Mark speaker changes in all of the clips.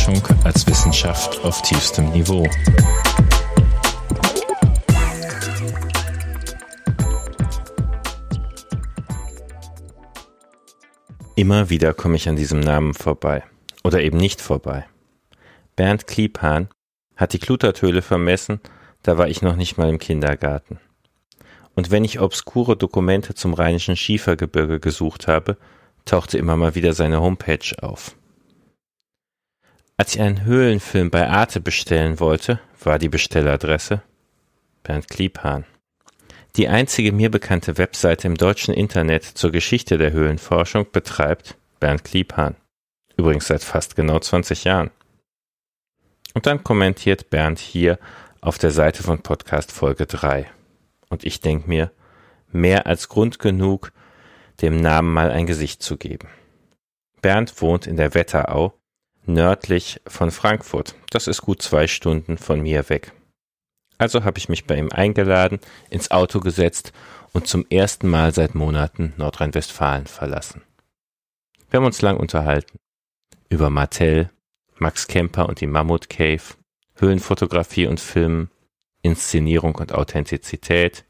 Speaker 1: Höhlenforschung als Wissenschaft auf tiefstem Niveau. Immer wieder komme ich an diesem Namen vorbei. Oder eben nicht vorbei. Bernd Kliebhahn hat die Klutertöle vermessen, da war ich noch nicht mal im Kindergarten. Und wenn ich obskure Dokumente zum rheinischen Schiefergebirge gesucht habe, tauchte immer mal wieder seine Homepage auf. Als ich einen Höhlenfilm bei Arte bestellen wollte, war die Bestelladresse Bernd Kliebhahn. Die einzige mir bekannte Webseite im deutschen Internet zur Geschichte der Höhlenforschung betreibt Bernd Kliebhahn. Übrigens seit fast genau 20 Jahren. Und dann kommentiert Bernd hier auf der Seite von Podcast Folge 3. Und ich denke mir, mehr als Grund genug, dem Namen mal ein Gesicht zu geben. Bernd wohnt in der Wetterau, nördlich von Frankfurt. Das ist gut zwei Stunden von mir weg. Also habe ich mich bei ihm eingeladen, ins Auto gesetzt und zum ersten Mal seit Monaten Nordrhein-Westfalen verlassen. Wir haben uns lang unterhalten. Über Martell, Max Kemper und die Mammut Cave, Höhlenfotografie und Film, Inszenierung und Authentizität,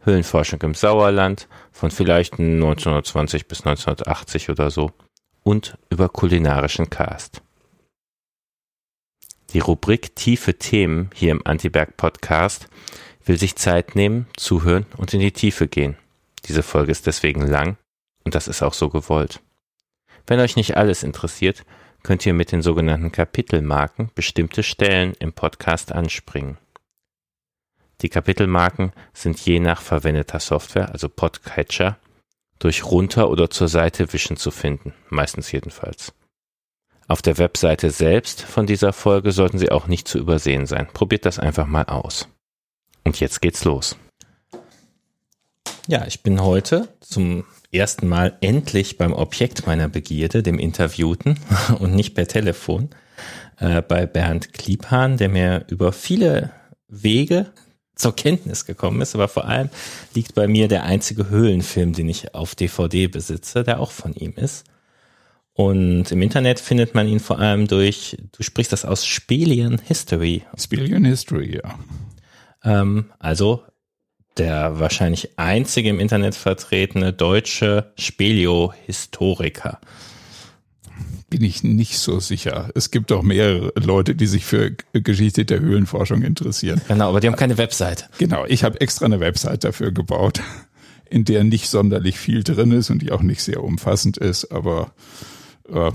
Speaker 1: Höhlenforschung im Sauerland von vielleicht 1920 bis 1980 oder so und über kulinarischen Cast. Die Rubrik Tiefe Themen hier im Antiberg Podcast will sich Zeit nehmen, zuhören und in die Tiefe gehen. Diese Folge ist deswegen lang und das ist auch so gewollt. Wenn euch nicht alles interessiert, könnt ihr mit den sogenannten Kapitelmarken bestimmte Stellen im Podcast anspringen. Die Kapitelmarken sind je nach verwendeter Software, also Podcatcher, durch runter oder zur Seite wischen zu finden, meistens jedenfalls. Auf der Webseite selbst von dieser Folge sollten sie auch nicht zu übersehen sein. Probiert das einfach mal aus. Und jetzt geht's los. Ja, ich bin heute zum ersten Mal endlich beim Objekt meiner Begierde, dem Interviewten und nicht per Telefon, äh, bei Bernd Kliebhahn, der mir über viele Wege zur Kenntnis gekommen ist, aber vor allem liegt bei mir der einzige Höhlenfilm, den ich auf DVD besitze, der auch von ihm ist. Und im Internet findet man ihn vor allem durch, du sprichst das aus Spelian History.
Speaker 2: Spelian History, ja.
Speaker 1: Ähm, also der wahrscheinlich einzige im Internet vertretene deutsche Spelio-Historiker
Speaker 2: bin ich nicht so sicher. Es gibt auch mehrere Leute, die sich für Geschichte der Höhlenforschung interessieren.
Speaker 1: Genau, aber die haben keine Website.
Speaker 2: Genau, ich habe extra eine Website dafür gebaut, in der nicht sonderlich viel drin ist und die auch nicht sehr umfassend ist, aber äh,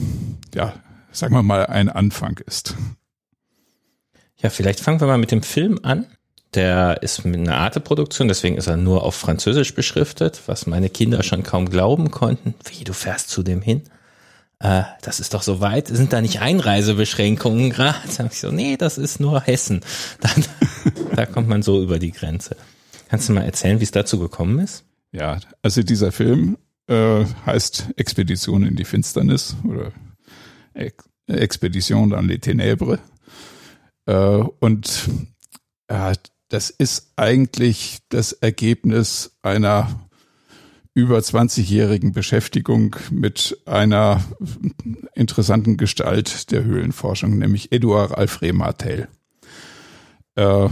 Speaker 2: ja, sagen wir mal, ein Anfang ist.
Speaker 1: Ja, vielleicht fangen wir mal mit dem Film an. Der ist mit einer Arte-Produktion, deswegen ist er nur auf Französisch beschriftet, was meine Kinder schon kaum glauben konnten. Wie, du fährst zu dem hin? äh, das ist doch so weit, sind da nicht Einreisebeschränkungen gerade? Sag ich so, nee, das ist nur Hessen. Dann, da kommt man so über die Grenze. Kannst du mal erzählen, wie es dazu gekommen ist?
Speaker 2: Ja, also dieser Film äh, heißt Expedition in die Finsternis oder Ex Expedition dans les Ténèbres. Äh, und äh, das ist eigentlich das Ergebnis einer über 20-jährigen Beschäftigung mit einer interessanten Gestalt der Höhlenforschung, nämlich Eduard Alfred Martel. Äh,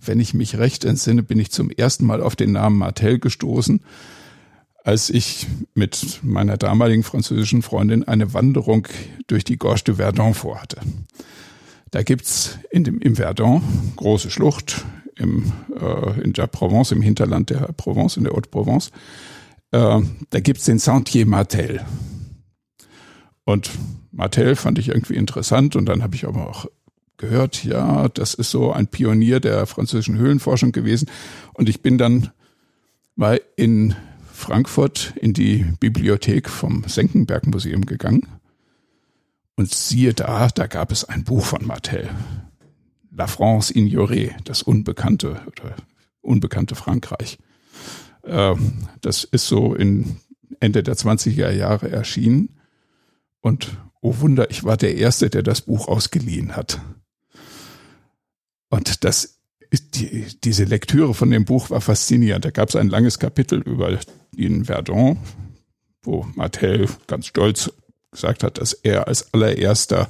Speaker 2: wenn ich mich recht entsinne, bin ich zum ersten Mal auf den Namen Martel gestoßen, als ich mit meiner damaligen französischen Freundin eine Wanderung durch die Gorge de Verdun vorhatte. Da gibt's in dem, im Verdun große Schlucht, im, äh, in der Provence, im Hinterland der Provence, in der Haute-Provence. Äh, da gibt's den Sentier Martel. Und Martel fand ich irgendwie interessant und dann habe ich aber auch gehört, ja, das ist so ein Pionier der französischen Höhlenforschung gewesen. Und ich bin dann mal in Frankfurt in die Bibliothek vom Senckenberg Museum gegangen. Und siehe da, da gab es ein Buch von Martel. La France ignorée, das unbekannte oder unbekannte Frankreich. Ähm, das ist so in Ende der 20er Jahre erschienen. Und oh Wunder, ich war der Erste, der das Buch ausgeliehen hat. Und das die, diese Lektüre von dem Buch war faszinierend. Da gab es ein langes Kapitel über den Verdun, wo Martell ganz stolz gesagt hat, dass er als allererster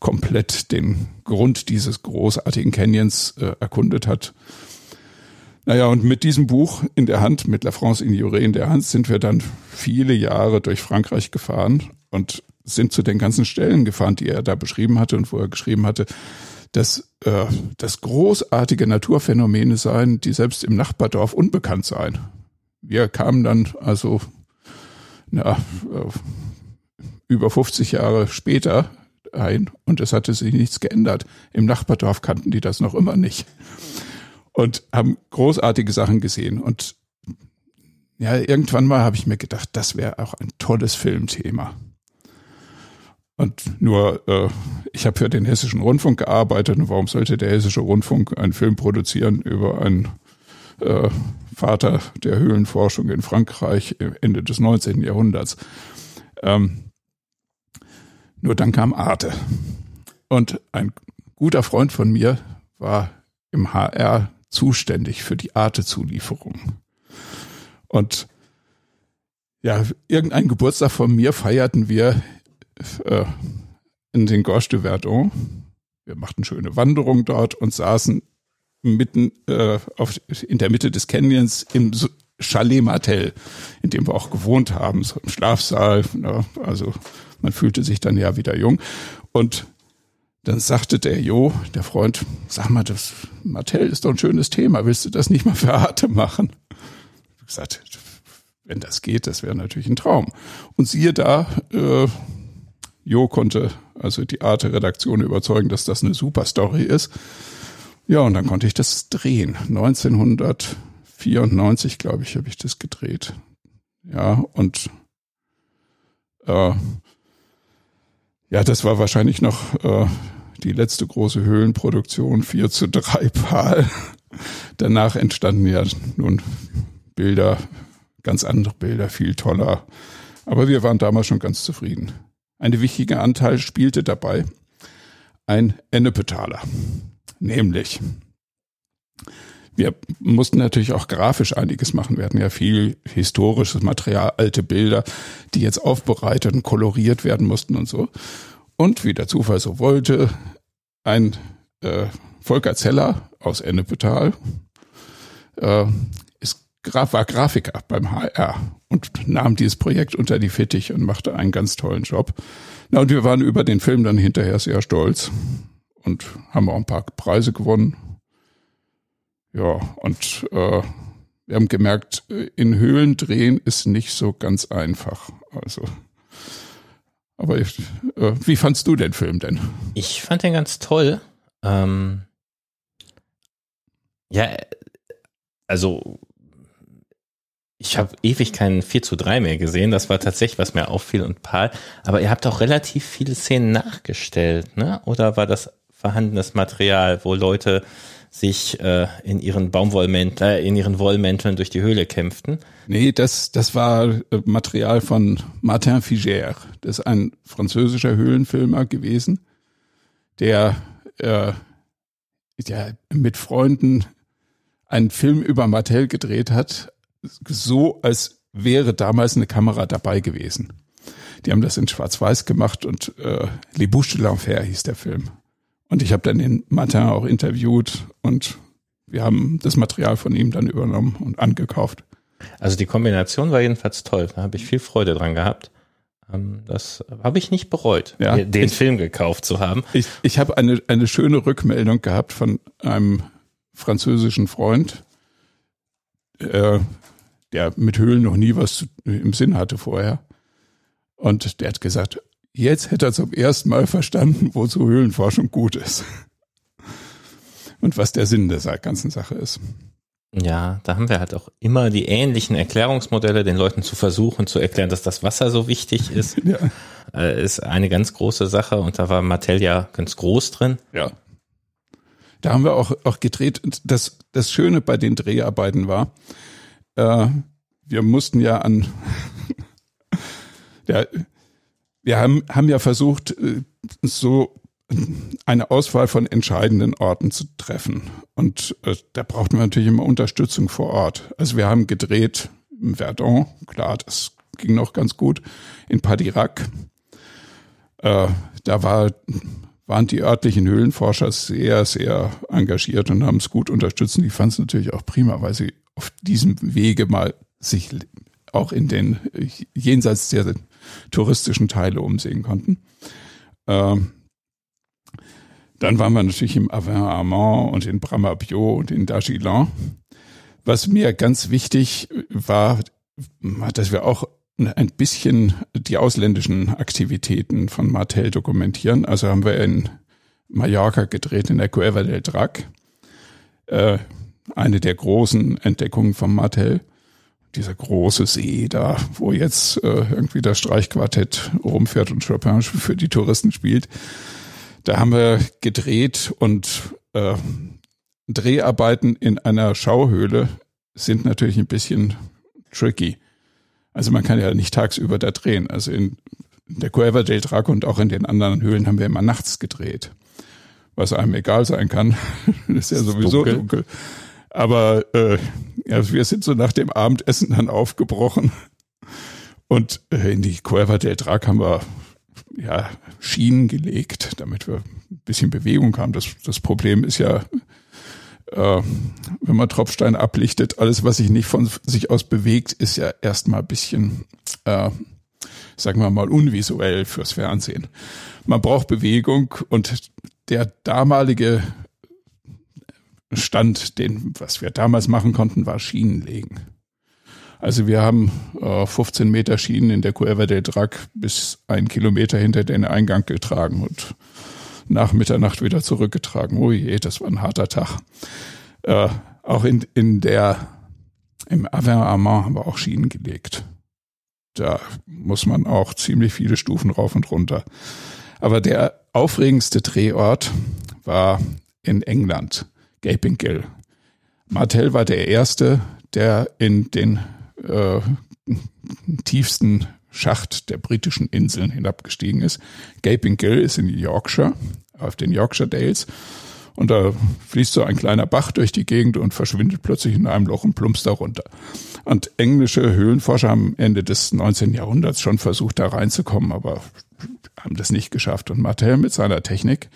Speaker 2: komplett den Grund dieses großartigen Canyons äh, erkundet hat. Naja, und mit diesem Buch in der Hand, mit La France Ignorée in der Hand, sind wir dann viele Jahre durch Frankreich gefahren und sind zu den ganzen Stellen gefahren, die er da beschrieben hatte und wo er geschrieben hatte, dass äh, das großartige Naturphänomene seien, die selbst im Nachbardorf unbekannt seien. Wir kamen dann also na, über 50 Jahre später ein und es hatte sich nichts geändert. Im Nachbardorf kannten die das noch immer nicht und haben großartige Sachen gesehen. Und ja, irgendwann mal habe ich mir gedacht, das wäre auch ein tolles Filmthema. Und nur, äh, ich habe für den Hessischen Rundfunk gearbeitet und warum sollte der Hessische Rundfunk einen Film produzieren über einen äh, Vater der Höhlenforschung in Frankreich Ende des 19. Jahrhunderts? Ähm, nur dann kam Arte. Und ein guter Freund von mir war im HR zuständig für die Arte-Zulieferung. Und ja, irgendeinen Geburtstag von mir feierten wir äh, in den Gorge de Verdun. Wir machten schöne Wanderung dort und saßen mitten äh, auf, in der Mitte des Canyons im Chalet Martel, in dem wir auch gewohnt haben, so im Schlafsaal. Ne? Also man fühlte sich dann ja wieder jung. Und dann sagte der Jo, der Freund, sag mal, das Martell ist doch ein schönes Thema. Willst du das nicht mal für Arte machen? Ich gesagt, wenn das geht, das wäre natürlich ein Traum. Und siehe da, äh, Jo konnte also die Arte-Redaktion überzeugen, dass das eine super Story ist. Ja, und dann konnte ich das drehen. 1994, glaube ich, habe ich das gedreht. Ja, und äh, ja, das war wahrscheinlich noch äh, die letzte große Höhlenproduktion, 4 zu 3 Pal. Danach entstanden ja nun Bilder, ganz andere Bilder, viel toller. Aber wir waren damals schon ganz zufrieden. Ein wichtiger Anteil spielte dabei ein Ennepetaler. Nämlich, wir mussten natürlich auch grafisch einiges machen. Wir hatten ja viel historisches Material, alte Bilder, die jetzt aufbereitet und koloriert werden mussten und so. Und wie der Zufall so wollte, ein äh, Volker Zeller aus Ennepetal äh, ist, war Grafiker beim HR und nahm dieses Projekt unter die Fittich und machte einen ganz tollen Job. Na, und wir waren über den Film dann hinterher sehr stolz und haben auch ein paar Preise gewonnen. Ja, und äh, wir haben gemerkt, in Höhlen drehen ist nicht so ganz einfach. Also aber ich, äh, wie fandst du den Film denn?
Speaker 1: Ich fand den ganz toll. Ähm, ja, also ich habe ewig keinen 4 zu 3 mehr gesehen. Das war tatsächlich, was mir auffiel und Paul. Aber ihr habt auch relativ viele Szenen nachgestellt, ne? Oder war das vorhandenes Material, wo Leute sich äh, in ihren Baumwollmänteln, äh, in ihren Wollmänteln durch die Höhle kämpften.
Speaker 2: Nee, das, das war äh, Material von Martin Figère. Das ist ein französischer Höhlenfilmer gewesen, der, äh, der mit Freunden einen Film über Martel gedreht hat, so als wäre damals eine Kamera dabei gewesen. Die haben das in Schwarz-Weiß gemacht und äh, Les Bouches de l'Enfer hieß der Film. Und ich habe dann den Martin auch interviewt und wir haben das Material von ihm dann übernommen und angekauft.
Speaker 1: Also die Kombination war jedenfalls toll. Da habe ich viel Freude dran gehabt. Ähm, das habe ich nicht bereut, ja, den ich, Film gekauft zu haben.
Speaker 2: Ich, ich habe eine, eine schöne Rückmeldung gehabt von einem französischen Freund, äh, der mit Höhlen noch nie was im Sinn hatte vorher. Und der hat gesagt, Jetzt hätte er zum ersten Mal verstanden, wozu Höhlenforschung gut ist. Und was der Sinn der ganzen Sache ist.
Speaker 1: Ja, da haben wir halt auch immer die ähnlichen Erklärungsmodelle, den Leuten zu versuchen zu erklären, dass das Wasser so wichtig ist. ja. Äh, ist eine ganz große Sache und da war Mattel ja ganz groß drin.
Speaker 2: Ja. Da haben wir auch, auch gedreht. Das, das Schöne bei den Dreharbeiten war, äh, wir mussten ja an, der, wir haben, haben ja versucht, äh, so eine Auswahl von entscheidenden Orten zu treffen. Und äh, da brauchten wir natürlich immer Unterstützung vor Ort. Also wir haben gedreht im Verdun, klar, das ging noch ganz gut. In Padirac, äh, da war, waren die örtlichen Höhlenforscher sehr, sehr engagiert und haben es gut unterstützt. Und die fanden es natürlich auch prima, weil sie auf diesem Wege mal sich auch in den jenseits der touristischen Teile umsehen konnten. Ähm, dann waren wir natürlich im Avin Armand und in Bramabio und in Dagilan. Was mir ganz wichtig war, dass wir auch ein bisschen die ausländischen Aktivitäten von Martel dokumentieren. Also haben wir in Mallorca gedreht, in der Cueva del Drac. Äh, eine der großen Entdeckungen von Martel. Dieser große See da, wo jetzt äh, irgendwie das Streichquartett rumfährt und Chopin für die Touristen spielt. Da haben wir gedreht und äh, Dreharbeiten in einer Schauhöhle sind natürlich ein bisschen tricky. Also man kann ja nicht tagsüber da drehen. Also in der Cueva del Draco und auch in den anderen Höhlen haben wir immer nachts gedreht. Was einem egal sein kann. das ist ja sowieso dunkel. dunkel. Aber äh, ja, wir sind so nach dem Abendessen dann aufgebrochen. Und äh, in die Cueva del Drac haben wir ja, Schienen gelegt, damit wir ein bisschen Bewegung haben. Das, das Problem ist ja, äh, wenn man Tropfstein ablichtet, alles, was sich nicht von sich aus bewegt, ist ja erstmal ein bisschen, äh, sagen wir mal, unvisuell fürs Fernsehen. Man braucht Bewegung und der damalige Stand, den, was wir damals machen konnten, war Schienen legen. Also wir haben äh, 15 Meter Schienen in der Cueva del Drac bis einen Kilometer hinter den Eingang getragen und nach Mitternacht wieder zurückgetragen. Oh je, das war ein harter Tag. Äh, auch in, in der, im Avin Armand haben wir auch Schienen gelegt. Da muss man auch ziemlich viele Stufen rauf und runter. Aber der aufregendste Drehort war in England, Gaping Gill. Martell war der erste, der in den äh, tiefsten Schacht der britischen Inseln hinabgestiegen ist. Gaping Gill ist in Yorkshire, auf den Yorkshire Dales. Und da fließt so ein kleiner Bach durch die Gegend und verschwindet plötzlich in einem Loch und plumpst da runter. Und englische Höhlenforscher haben Ende des 19. Jahrhunderts schon versucht, da reinzukommen, aber haben das nicht geschafft. Und Martel mit seiner Technik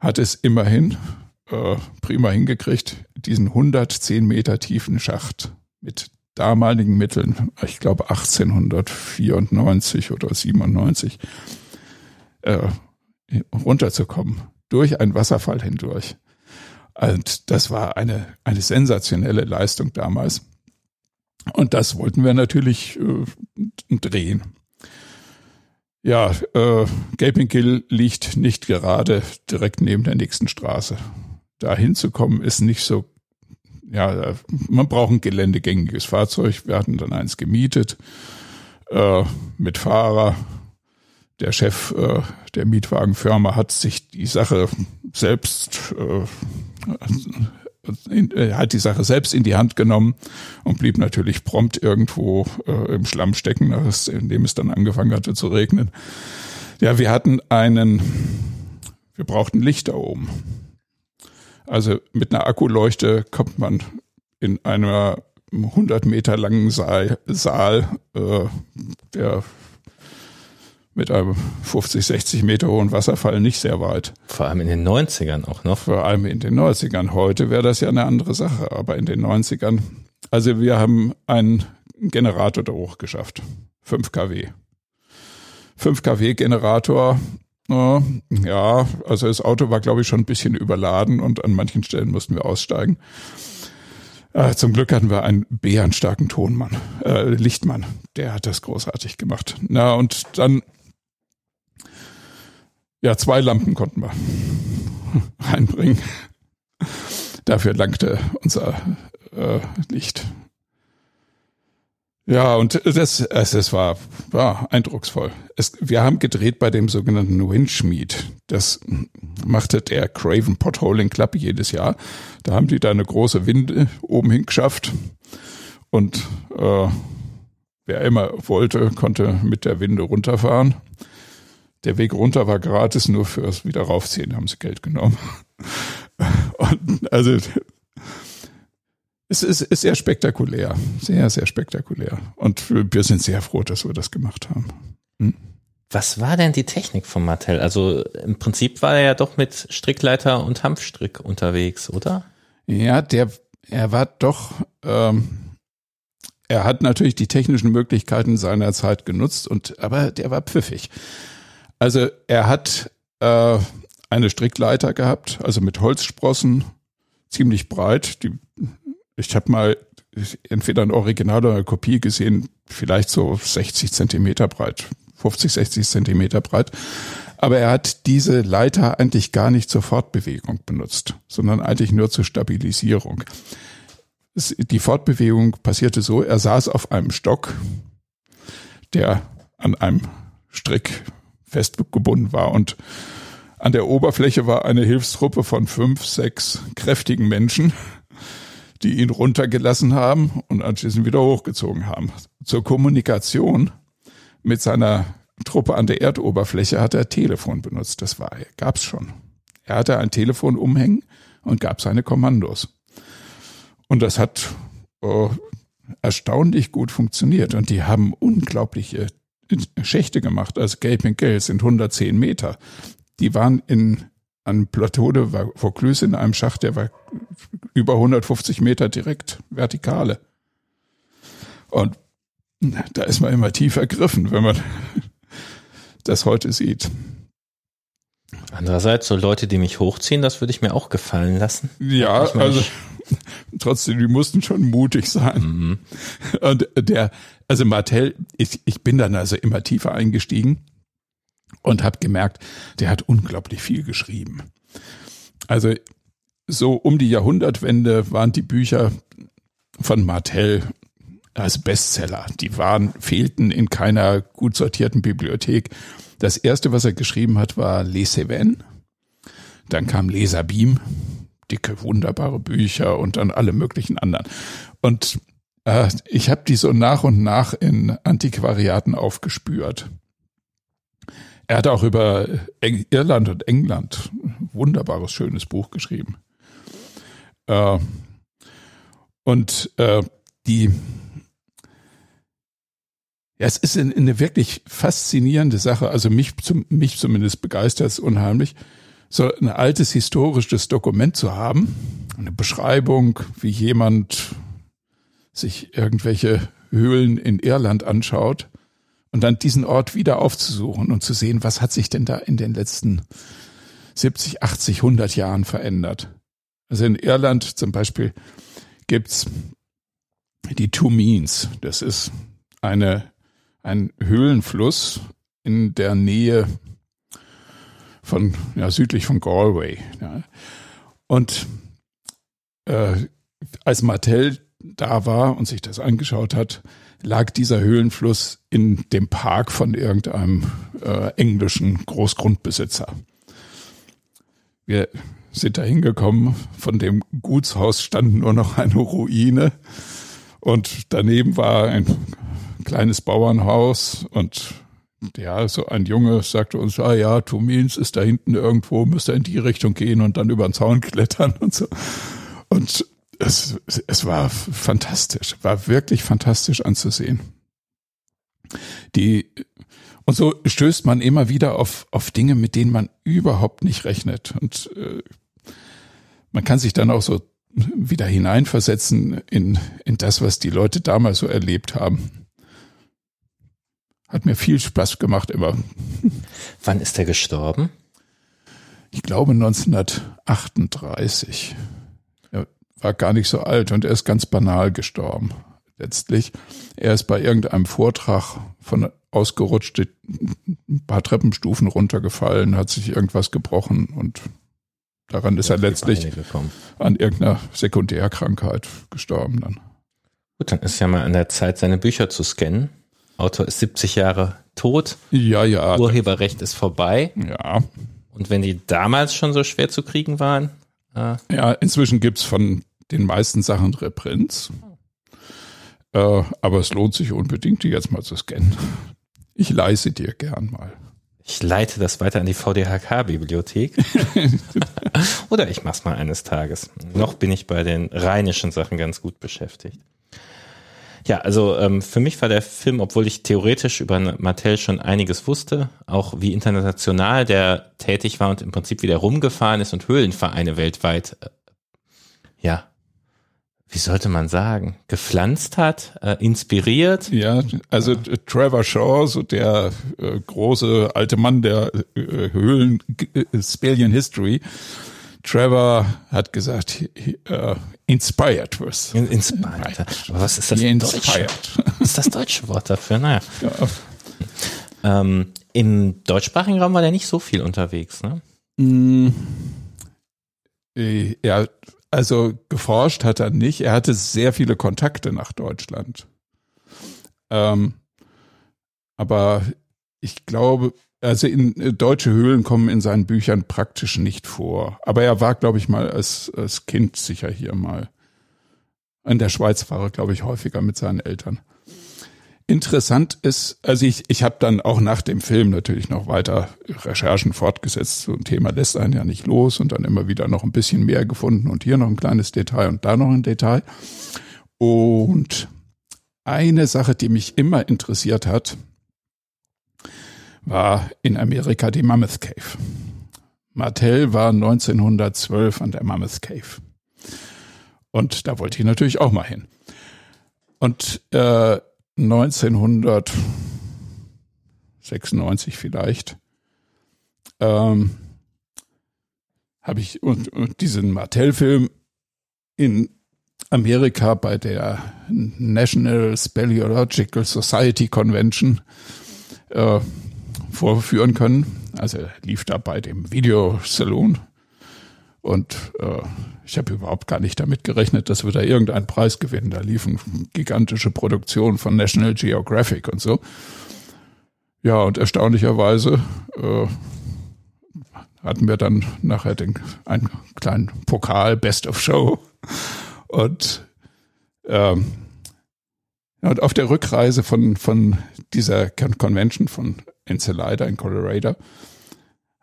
Speaker 2: hat es immerhin äh, prima hingekriegt, diesen 110 Meter tiefen Schacht mit damaligen Mitteln, ich glaube 1894 oder 97, äh, runterzukommen, durch einen Wasserfall hindurch. Und das war eine, eine sensationelle Leistung damals. Und das wollten wir natürlich äh, drehen. Ja, äh, Gaping Kill liegt nicht gerade direkt neben der nächsten Straße. Da hinzukommen ist nicht so ja, man braucht ein geländegängiges Fahrzeug. Wir hatten dann eins gemietet äh, mit Fahrer. Der Chef äh, der Mietwagenfirma hat sich die Sache selbst äh, in, hat die Sache selbst in die Hand genommen und blieb natürlich prompt irgendwo äh, im Schlamm stecken, indem es dann angefangen hatte zu regnen. Ja, wir hatten einen, wir brauchten Licht da oben. Also mit einer Akkuleuchte kommt man in einer 100 Meter langen Saal, Saal äh, der mit einem 50, 60 Meter hohen Wasserfall nicht sehr weit.
Speaker 1: Vor allem in den 90ern auch noch.
Speaker 2: Vor allem in den 90ern. Heute wäre das ja eine andere Sache, aber in den 90ern. Also wir haben einen Generator da hoch geschafft. 5 kW. 5 kW Generator ja, also das Auto war, glaube ich, schon ein bisschen überladen und an manchen Stellen mussten wir aussteigen. Äh, zum Glück hatten wir einen bärenstarken Tonmann, äh, Lichtmann, der hat das großartig gemacht. Na, und dann, ja, zwei Lampen konnten wir reinbringen. Dafür langte unser äh, Licht. Ja, und das, es war, war eindrucksvoll. Es, wir haben gedreht bei dem sogenannten Windschmied. Das machte der Craven Potholing Club jedes Jahr. Da haben die da eine große Winde oben hingeschafft. Und äh, wer immer wollte, konnte mit der Winde runterfahren. Der Weg runter war gratis, nur fürs wieder raufziehen haben sie Geld genommen. Und also es ist, ist sehr spektakulär. Sehr, sehr spektakulär. Und wir sind sehr froh, dass wir das gemacht haben. Hm?
Speaker 1: Was war denn die Technik von Mattel? Also im Prinzip war er ja doch mit Strickleiter und Hanfstrick unterwegs, oder?
Speaker 2: Ja, der, er war doch, ähm, er hat natürlich die technischen Möglichkeiten seiner Zeit genutzt und, aber der war pfiffig. Also er hat äh, eine Strickleiter gehabt, also mit Holzsprossen, ziemlich breit. Die, ich habe mal entweder ein Original oder eine Kopie gesehen, vielleicht so 60 Zentimeter breit, 50, 60 Zentimeter breit. Aber er hat diese Leiter eigentlich gar nicht zur Fortbewegung benutzt, sondern eigentlich nur zur Stabilisierung. Die Fortbewegung passierte so, er saß auf einem Stock, der an einem Strick festgebunden war und an der Oberfläche war eine Hilfstruppe von fünf, sechs kräftigen Menschen, die ihn runtergelassen haben und anschließend wieder hochgezogen haben. Zur Kommunikation mit seiner Truppe an der Erdoberfläche hat er Telefon benutzt. Das war, gab's schon. Er hatte ein Telefon umhängen und gab seine Kommandos. Und das hat oh, erstaunlich gut funktioniert. Und die haben unglaubliche Schächte gemacht. Also Gaping Gale sind 110 Meter. Die waren in einem Plateau de Vaucluse in einem Schacht, der war über 150 Meter direkt vertikale. Und da ist man immer tief ergriffen, wenn man das heute sieht.
Speaker 1: Andererseits, so Leute, die mich hochziehen, das würde ich mir auch gefallen lassen.
Speaker 2: Ja, meine, also trotzdem, die mussten schon mutig sein. Mhm. Und der, also Martell, ich, ich bin dann also immer tiefer eingestiegen und habe gemerkt, der hat unglaublich viel geschrieben. Also so um die Jahrhundertwende waren die Bücher von Martell als Bestseller. Die waren, fehlten in keiner gut sortierten Bibliothek. Das erste, was er geschrieben hat, war Les Cévennes. Dann kam Leser Beam, dicke, wunderbare Bücher und dann alle möglichen anderen. Und äh, ich habe die so nach und nach in Antiquariaten aufgespürt. Er hat auch über Irland und England ein wunderbares, schönes Buch geschrieben. Äh, und äh, die ja, es ist eine wirklich faszinierende Sache. Also mich, zum, mich zumindest begeistert es unheimlich, so ein altes historisches Dokument zu haben, eine Beschreibung, wie jemand sich irgendwelche Höhlen in Irland anschaut und dann diesen Ort wieder aufzusuchen und zu sehen, was hat sich denn da in den letzten 70, 80, 100 Jahren verändert. Also in Irland zum Beispiel gibt's die Two Means. Das ist eine ein Höhlenfluss in der Nähe von, ja, südlich von Galway. Ja. Und äh, als Martell da war und sich das angeschaut hat, lag dieser Höhlenfluss in dem Park von irgendeinem äh, englischen Großgrundbesitzer. Wir sind da hingekommen, von dem Gutshaus stand nur noch eine Ruine und daneben war ein kleines Bauernhaus und ja, so ein Junge sagte uns, ah ja, Tumins ist da hinten irgendwo, müsst ihr in die Richtung gehen und dann über den Zaun klettern und so. Und es, es war fantastisch, war wirklich fantastisch anzusehen. Die, und so stößt man immer wieder auf, auf Dinge, mit denen man überhaupt nicht rechnet. Und äh, man kann sich dann auch so wieder hineinversetzen in, in das, was die Leute damals so erlebt haben. Hat mir viel Spaß gemacht immer.
Speaker 1: Wann ist er gestorben?
Speaker 2: Ich glaube 1938. War gar nicht so alt und er ist ganz banal gestorben. Letztlich. Er ist bei irgendeinem Vortrag von ausgerutscht, ein paar Treppenstufen runtergefallen, hat sich irgendwas gebrochen und daran ist er letztlich an irgendeiner Sekundärkrankheit gestorben dann.
Speaker 1: Gut, dann ist ja mal an der Zeit, seine Bücher zu scannen. Autor ist 70 Jahre tot.
Speaker 2: Ja, ja.
Speaker 1: Urheberrecht ist vorbei.
Speaker 2: Ja.
Speaker 1: Und wenn die damals schon so schwer zu kriegen waren.
Speaker 2: Äh ja, inzwischen gibt es von den meisten Sachen Reprints. Äh, aber es lohnt sich unbedingt, die jetzt mal zu scannen. Ich leise dir gern mal.
Speaker 1: Ich leite das weiter an die VDHK-Bibliothek. Oder ich mach's mal eines Tages. Noch bin ich bei den rheinischen Sachen ganz gut beschäftigt. Ja, also ähm, für mich war der Film, obwohl ich theoretisch über Mattel schon einiges wusste, auch wie international der tätig war und im Prinzip wieder rumgefahren ist und Höhlenvereine weltweit, äh, ja, wie sollte man sagen, gepflanzt hat, äh, inspiriert.
Speaker 2: Ja, also. Trevor Shaw, so der äh, große alte Mann der äh, Höhlen äh, Spallion History, Trevor hat gesagt, uh, inspired was.
Speaker 1: Inspired. Aber was ist das Deutsche? Ist das deutsche Wort dafür? Naja. Ja. Ähm, Im deutschsprachigen Raum war der nicht so viel unterwegs, ne? Mm,
Speaker 2: äh, ja, also geforscht hat er nicht. Er hatte sehr viele Kontakte nach Deutschland. Ähm, aber ich glaube, also in äh, deutsche Höhlen kommen in seinen Büchern praktisch nicht vor. Aber er war, glaube ich, mal als, als Kind sicher hier mal. In der Schweiz war er, glaube ich, häufiger mit seinen Eltern. Interessant ist, also ich, ich habe dann auch nach dem Film natürlich noch weiter Recherchen fortgesetzt. So ein Thema lässt einen ja nicht los und dann immer wieder noch ein bisschen mehr gefunden und hier noch ein kleines Detail und da noch ein Detail. Und eine Sache, die mich immer interessiert hat, war in Amerika die Mammoth Cave. Martell war 1912 an der Mammoth Cave. Und da wollte ich natürlich auch mal hin. Und äh, 1996 vielleicht ähm, habe ich und, und diesen Martell-Film in Amerika bei der National Speleological Society Convention äh, vorführen können. Also lief da bei dem Videosalon und äh, ich habe überhaupt gar nicht damit gerechnet, dass wir da irgendeinen Preis gewinnen. Da liefen gigantische Produktionen von National Geographic und so. Ja, und erstaunlicherweise äh, hatten wir dann nachher den, einen kleinen Pokal Best of Show und ähm, und auf der Rückreise von, von dieser Convention von Encelada in Colorado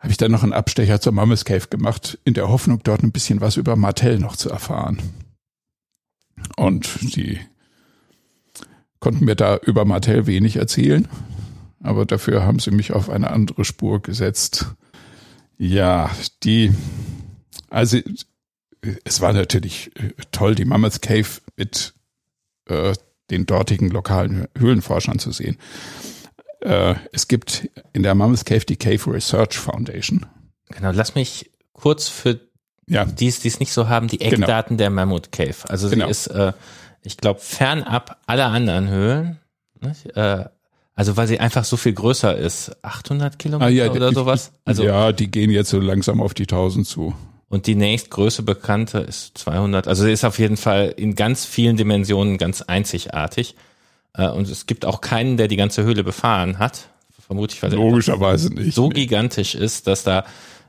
Speaker 2: habe ich dann noch einen Abstecher zur Mammoth Cave gemacht, in der Hoffnung, dort ein bisschen was über Martell noch zu erfahren. Und die konnten mir da über Martell wenig erzählen, aber dafür haben sie mich auf eine andere Spur gesetzt. Ja, die, also es war natürlich toll, die Mammoth Cave mit äh, den dortigen lokalen Höhlenforschern zu sehen. Äh, es gibt in der Mammoth Cave die Cave Research Foundation.
Speaker 1: Genau, lass mich kurz für ja. die es nicht so haben, die genau. Eckdaten genau. der Mammoth Cave. Also sie genau. ist, äh, ich glaube, fernab aller anderen Höhlen. Äh, also weil sie einfach so viel größer ist. 800 Kilometer ah, ja, oder sowas?
Speaker 2: Also, ja, die gehen jetzt so langsam auf die 1000 zu.
Speaker 1: Und die nächstgrößte bekannte ist 200. Also sie ist auf jeden Fall in ganz vielen Dimensionen ganz einzigartig. Äh, und es gibt auch keinen, der die ganze Höhle befahren hat. Vermutlich, weil
Speaker 2: Logischerweise nicht.
Speaker 1: So gigantisch ist, dass da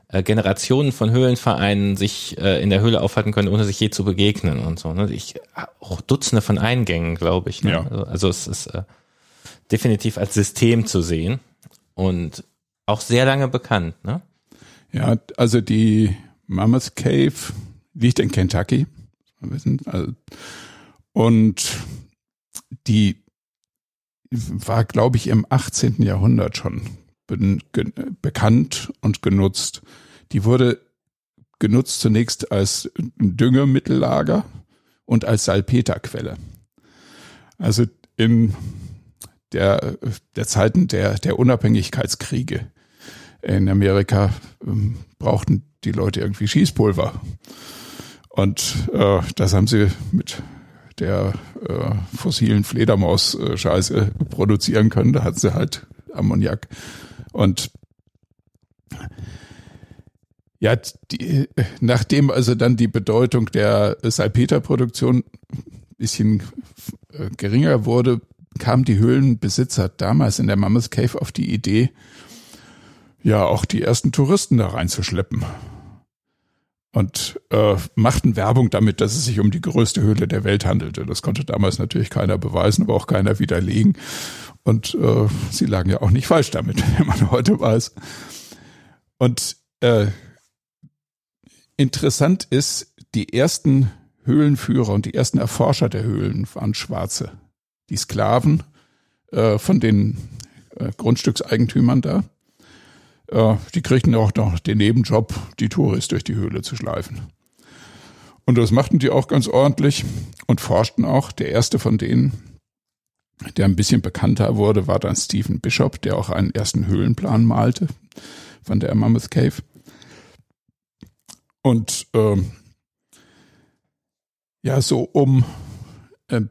Speaker 1: äh, Generationen von Höhlenvereinen sich äh, in der Höhle aufhalten können, ohne sich je zu begegnen und so. Ne? Ich, auch Dutzende von Eingängen, glaube ich. Ne? Ja. Also, also es ist äh, definitiv als System zu sehen und auch sehr lange bekannt. Ne?
Speaker 2: Ja, also die Mammoth Cave liegt in Kentucky. Also, und die war, glaube ich, im 18. Jahrhundert schon be bekannt und genutzt. Die wurde genutzt zunächst als Düngemittellager und als Salpeterquelle. Also in der, der Zeiten der, der Unabhängigkeitskriege in Amerika ähm, brauchten die Leute irgendwie Schießpulver. Und äh, das haben sie mit der äh, fossilen Fledermaus-Scheiße äh, produzieren können. Da hat sie halt Ammoniak. Und ja, die, nachdem also dann die Bedeutung der Salpeterproduktion ein bisschen äh, geringer wurde, kamen die Höhlenbesitzer damals in der Mammoth Cave auf die Idee, ja, auch die ersten Touristen da reinzuschleppen. Und äh, machten Werbung damit, dass es sich um die größte Höhle der Welt handelte. Das konnte damals natürlich keiner beweisen, aber auch keiner widerlegen. Und äh, sie lagen ja auch nicht falsch damit, wenn man heute weiß. Und äh, interessant ist, die ersten Höhlenführer und die ersten Erforscher der Höhlen waren Schwarze. Die Sklaven äh, von den äh, Grundstückseigentümern da. Die kriegten auch noch den Nebenjob, die Touris durch die Höhle zu schleifen. Und das machten die auch ganz ordentlich und forschten auch. Der erste von denen, der ein bisschen bekannter wurde, war dann Stephen Bishop, der auch einen ersten Höhlenplan malte von der Mammoth Cave. Und ähm, ja, so um äh,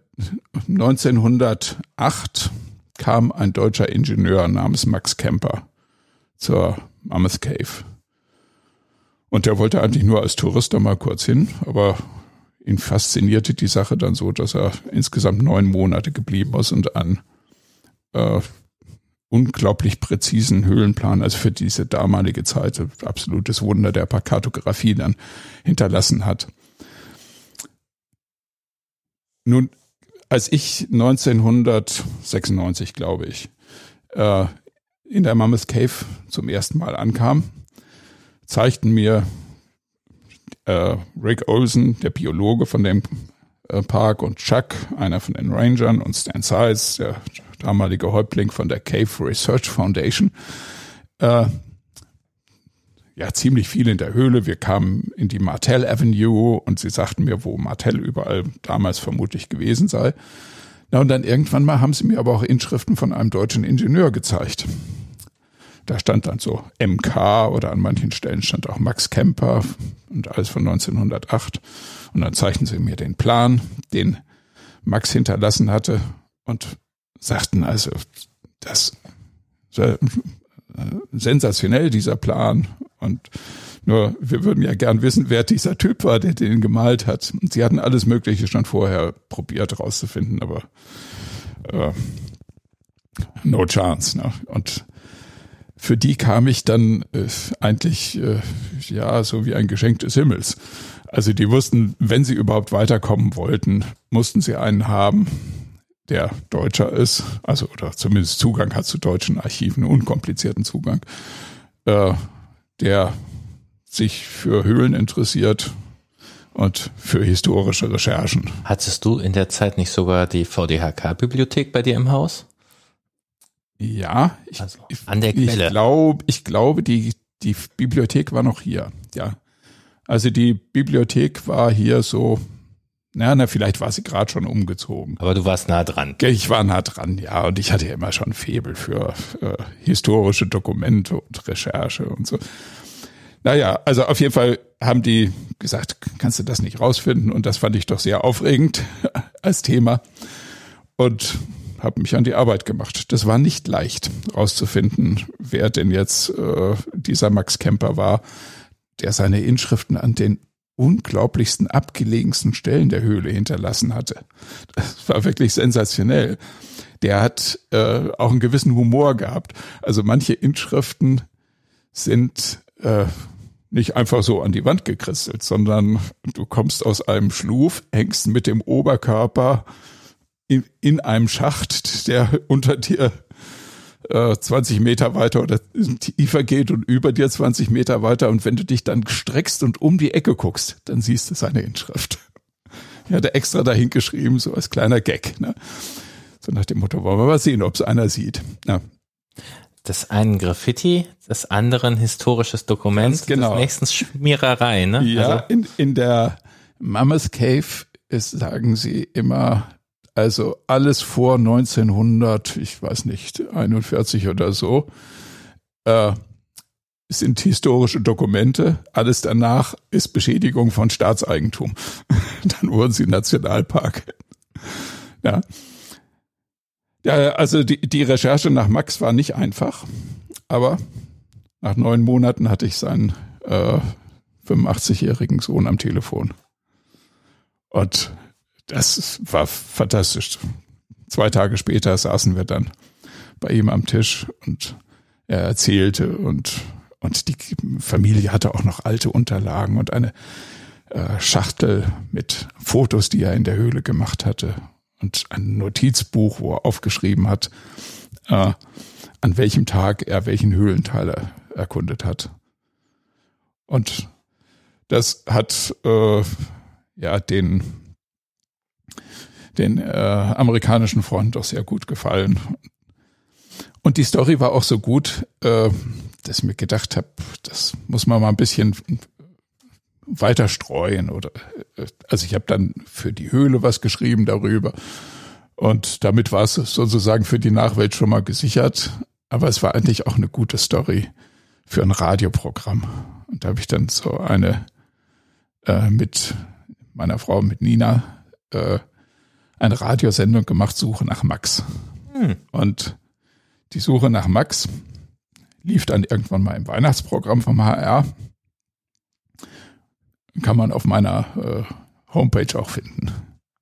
Speaker 2: 1908 kam ein deutscher Ingenieur namens Max Kemper zur Mammoth Cave. Und der wollte eigentlich nur als Tourist da mal kurz hin, aber ihn faszinierte die Sache dann so, dass er insgesamt neun Monate geblieben ist und einen äh, unglaublich präzisen Höhlenplan, also für diese damalige Zeit, absolutes Wunder der Kartografie dann hinterlassen hat. Nun, als ich 1996, glaube ich, äh, in der Mammoth Cave zum ersten Mal ankam, zeigten mir äh, Rick Olsen, der Biologe von dem äh, Park, und Chuck, einer von den Rangern, und Stan Sides, der damalige Häuptling von der Cave Research Foundation, äh, ja, ziemlich viel in der Höhle. Wir kamen in die Martell Avenue und sie sagten mir, wo Martell überall damals vermutlich gewesen sei. Na, und dann irgendwann mal haben sie mir aber auch Inschriften von einem deutschen Ingenieur gezeigt. Da stand dann so MK oder an manchen Stellen stand auch Max Kemper und alles von 1908. Und dann zeigten sie mir den Plan, den Max hinterlassen hatte und sagten also, das äh, sensationell, dieser Plan. Und nur, wir würden ja gern wissen, wer dieser Typ war, der den gemalt hat. Und sie hatten alles Mögliche schon vorher probiert rauszufinden, aber äh, no chance. Ne? Und für die kam ich dann äh, eigentlich äh, ja so wie ein Geschenk des Himmels. Also die wussten, wenn sie überhaupt weiterkommen wollten, mussten sie einen haben, der Deutscher ist, also oder zumindest Zugang hat zu deutschen Archiven, unkomplizierten Zugang, äh, der sich für Höhlen interessiert und für historische Recherchen.
Speaker 1: Hattest du in der Zeit nicht sogar die VDHK-Bibliothek bei dir im Haus?
Speaker 2: Ja,
Speaker 1: ich, also an der
Speaker 2: Quelle. Ich glaube, ich glaube, die, die Bibliothek war noch hier, ja. Also die Bibliothek war hier so, na, na, vielleicht war sie gerade schon umgezogen.
Speaker 1: Aber du warst nah dran.
Speaker 2: Ich war nah dran, ja. Und ich hatte ja immer schon Febel für äh, historische Dokumente und Recherche und so. Naja, also auf jeden Fall haben die gesagt, kannst du das nicht rausfinden? Und das fand ich doch sehr aufregend als Thema. Und habe mich an die Arbeit gemacht. Das war nicht leicht rauszufinden, wer denn jetzt äh, dieser Max Kemper war, der seine Inschriften an den unglaublichsten, abgelegensten Stellen der Höhle hinterlassen hatte. Das war wirklich sensationell. Der hat äh, auch einen gewissen Humor gehabt. Also manche Inschriften sind äh, nicht einfach so an die Wand gekristelt, sondern du kommst aus einem Schluf, hängst mit dem Oberkörper in, in einem Schacht, der unter dir äh, 20 Meter weiter oder tiefer geht und über dir 20 Meter weiter. Und wenn du dich dann streckst und um die Ecke guckst, dann siehst du seine Inschrift. Er hat extra dahin geschrieben, so als kleiner Gag. Ne? So nach dem Motto, wollen wir mal sehen, ob es einer sieht. Ja.
Speaker 1: Das einen Graffiti, das anderen historisches Dokument,
Speaker 2: Ganz genau.
Speaker 1: das nächstens Schmiererei. Ne?
Speaker 2: Ja, also. in, in der Mammoth Cave ist, sagen sie immer, also alles vor 1900, ich weiß nicht, 41 oder so, äh, sind historische Dokumente. Alles danach ist Beschädigung von Staatseigentum. Dann wurden sie Nationalpark. Ja. Ja, also die, die Recherche nach Max war nicht einfach, aber nach neun Monaten hatte ich seinen äh, 85-jährigen Sohn am Telefon. Und das war fantastisch. Zwei Tage später saßen wir dann bei ihm am Tisch und er erzählte und und die Familie hatte auch noch alte Unterlagen und eine äh, Schachtel mit Fotos, die er in der Höhle gemacht hatte und ein Notizbuch, wo er aufgeschrieben hat, äh, an welchem Tag er welchen Höhlenteil erkundet hat. Und das hat äh, ja den den äh, amerikanischen Freunden doch sehr gut gefallen. Und die Story war auch so gut, äh, dass ich mir gedacht habe, das muss man mal ein bisschen weiter streuen oder äh, also ich habe dann für die Höhle was geschrieben darüber und damit war es sozusagen für die Nachwelt schon mal gesichert, aber es war eigentlich auch eine gute Story für ein Radioprogramm. Und da habe ich dann so eine äh, mit meiner Frau mit Nina äh, eine Radiosendung gemacht Suche nach Max. Hm. und die Suche nach Max lief dann irgendwann mal im Weihnachtsprogramm vom HR kann man auf meiner äh, Homepage auch finden.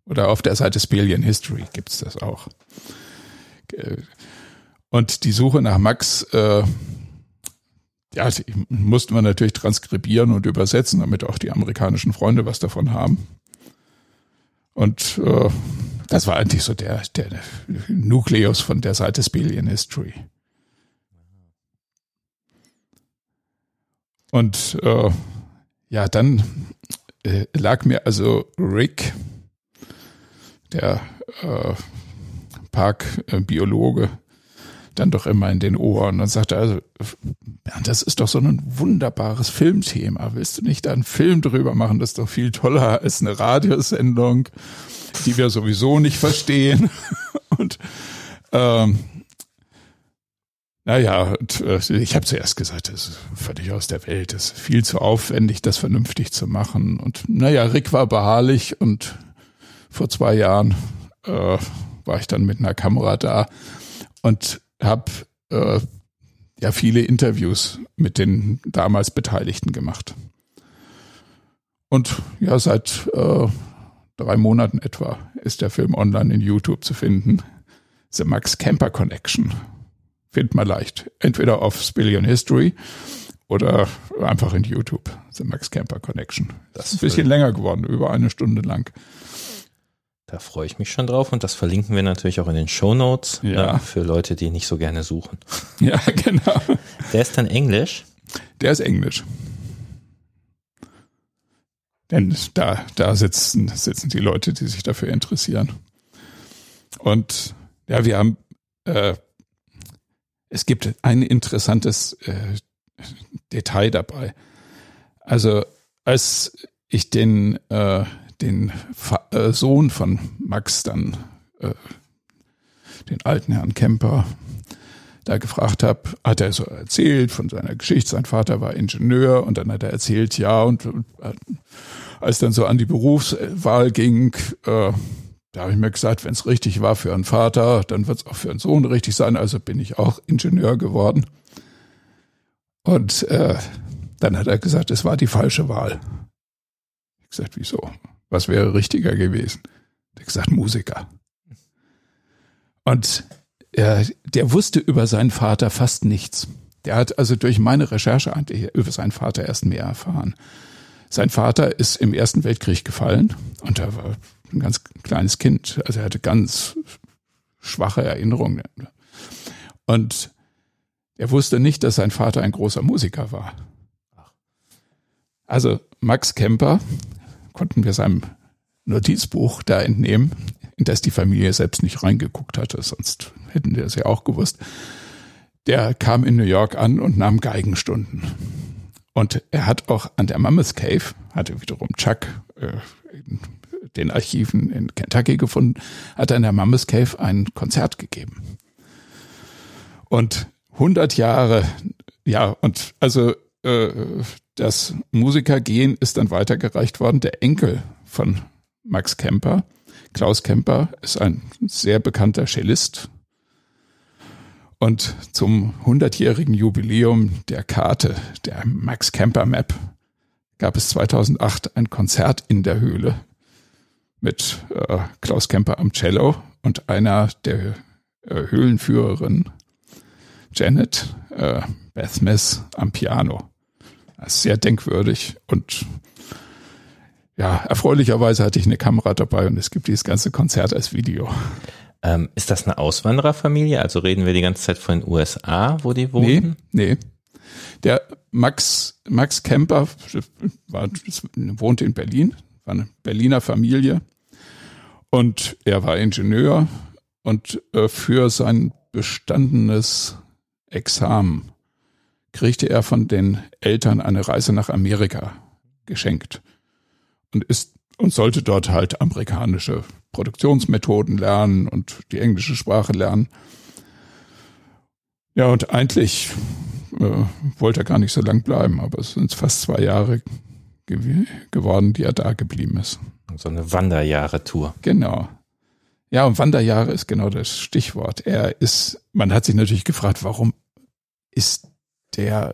Speaker 2: Oder auf der Seite Spelian History gibt's das auch. Äh, und die Suche nach Max, äh, ja, die mussten wir natürlich transkribieren und übersetzen, damit auch die amerikanischen Freunde was davon haben. Und äh, das war eigentlich so der, der Nukleus von der Seite Spelian History. Und äh, ja, dann äh, lag mir also Rick, der äh, Parkbiologe, dann doch immer in den Ohren und sagte, also, das ist doch so ein wunderbares Filmthema. Willst du nicht da einen Film drüber machen? Das ist doch viel toller als eine Radiosendung, die wir sowieso nicht verstehen. Und ähm, naja, äh, ich habe zuerst gesagt, das ist völlig aus der Welt, das ist viel zu aufwendig, das vernünftig zu machen. Und naja, Rick war beharrlich und vor zwei Jahren äh, war ich dann mit einer Kamera da und habe äh, ja viele Interviews mit den damals Beteiligten gemacht. Und ja, seit äh, drei Monaten etwa ist der Film online in YouTube zu finden. The Max Camper Connection findet man leicht. Entweder auf Spillion History oder einfach in YouTube, The Max Camper Connection. Das ist ein bisschen länger geworden, über eine Stunde lang.
Speaker 1: Da freue ich mich schon drauf und das verlinken wir natürlich auch in den Show Notes ja. äh, für Leute, die nicht so gerne suchen.
Speaker 2: Ja, genau.
Speaker 1: Der ist dann Englisch?
Speaker 2: Der ist Englisch. Denn da, da sitzen, sitzen die Leute, die sich dafür interessieren. Und ja, wir haben äh, es gibt ein interessantes äh, Detail dabei. Also als ich den, äh, den äh, Sohn von Max dann, äh, den alten Herrn Kemper, da gefragt habe, hat er so erzählt von seiner Geschichte. Sein Vater war Ingenieur und dann hat er erzählt, ja, und äh, als dann so an die Berufswahl ging, äh, da habe ich mir gesagt, wenn es richtig war für einen Vater, dann wird es auch für einen Sohn richtig sein. Also bin ich auch Ingenieur geworden. Und äh, dann hat er gesagt, es war die falsche Wahl. Ich gesagt, wieso? Was wäre richtiger gewesen? Er gesagt, Musiker. Und äh, der wusste über seinen Vater fast nichts. Der hat also durch meine Recherche über seinen Vater erst mehr erfahren. Sein Vater ist im Ersten Weltkrieg gefallen und er war ein ganz kleines Kind. Also er hatte ganz schwache Erinnerungen. Und er wusste nicht, dass sein Vater ein großer Musiker war. Also Max Kemper konnten wir seinem Notizbuch da entnehmen, in das die Familie selbst nicht reingeguckt hatte, sonst hätten wir es ja auch gewusst. Der kam in New York an und nahm Geigenstunden. Und er hat auch an der Mammoth Cave, hatte wiederum Chuck äh, den Archiven in Kentucky gefunden, hat er in der Mammoth Cave ein Konzert gegeben. Und 100 Jahre, ja, und also äh, das Musikergehen ist dann weitergereicht worden. Der Enkel von Max Kemper, Klaus Kemper, ist ein sehr bekannter Cellist. Und zum 100-jährigen Jubiläum der Karte, der Max Kemper Map, gab es 2008 ein Konzert in der Höhle mit äh, Klaus Kemper am Cello und einer der äh, Höhlenführerin Janet äh, Beth Smith am Piano. Das ist sehr denkwürdig und ja, erfreulicherweise hatte ich eine Kamera dabei und es gibt dieses ganze Konzert als Video.
Speaker 1: Ähm, ist das eine Auswandererfamilie? Also reden wir die ganze Zeit von den USA, wo die wohnen?
Speaker 2: Nee, nee. Der Max, Max Kemper war, wohnte in Berlin, war eine Berliner Familie und er war Ingenieur und äh, für sein bestandenes Examen kriegte er von den Eltern eine Reise nach Amerika geschenkt und ist und sollte dort halt amerikanische Produktionsmethoden lernen und die englische Sprache lernen. Ja, und eigentlich äh, wollte er gar nicht so lang bleiben, aber es sind fast zwei Jahre gew geworden, die er da geblieben ist.
Speaker 1: So eine Wanderjahre-Tour.
Speaker 2: Genau. Ja, und Wanderjahre ist genau das Stichwort. Er ist, man hat sich natürlich gefragt, warum ist der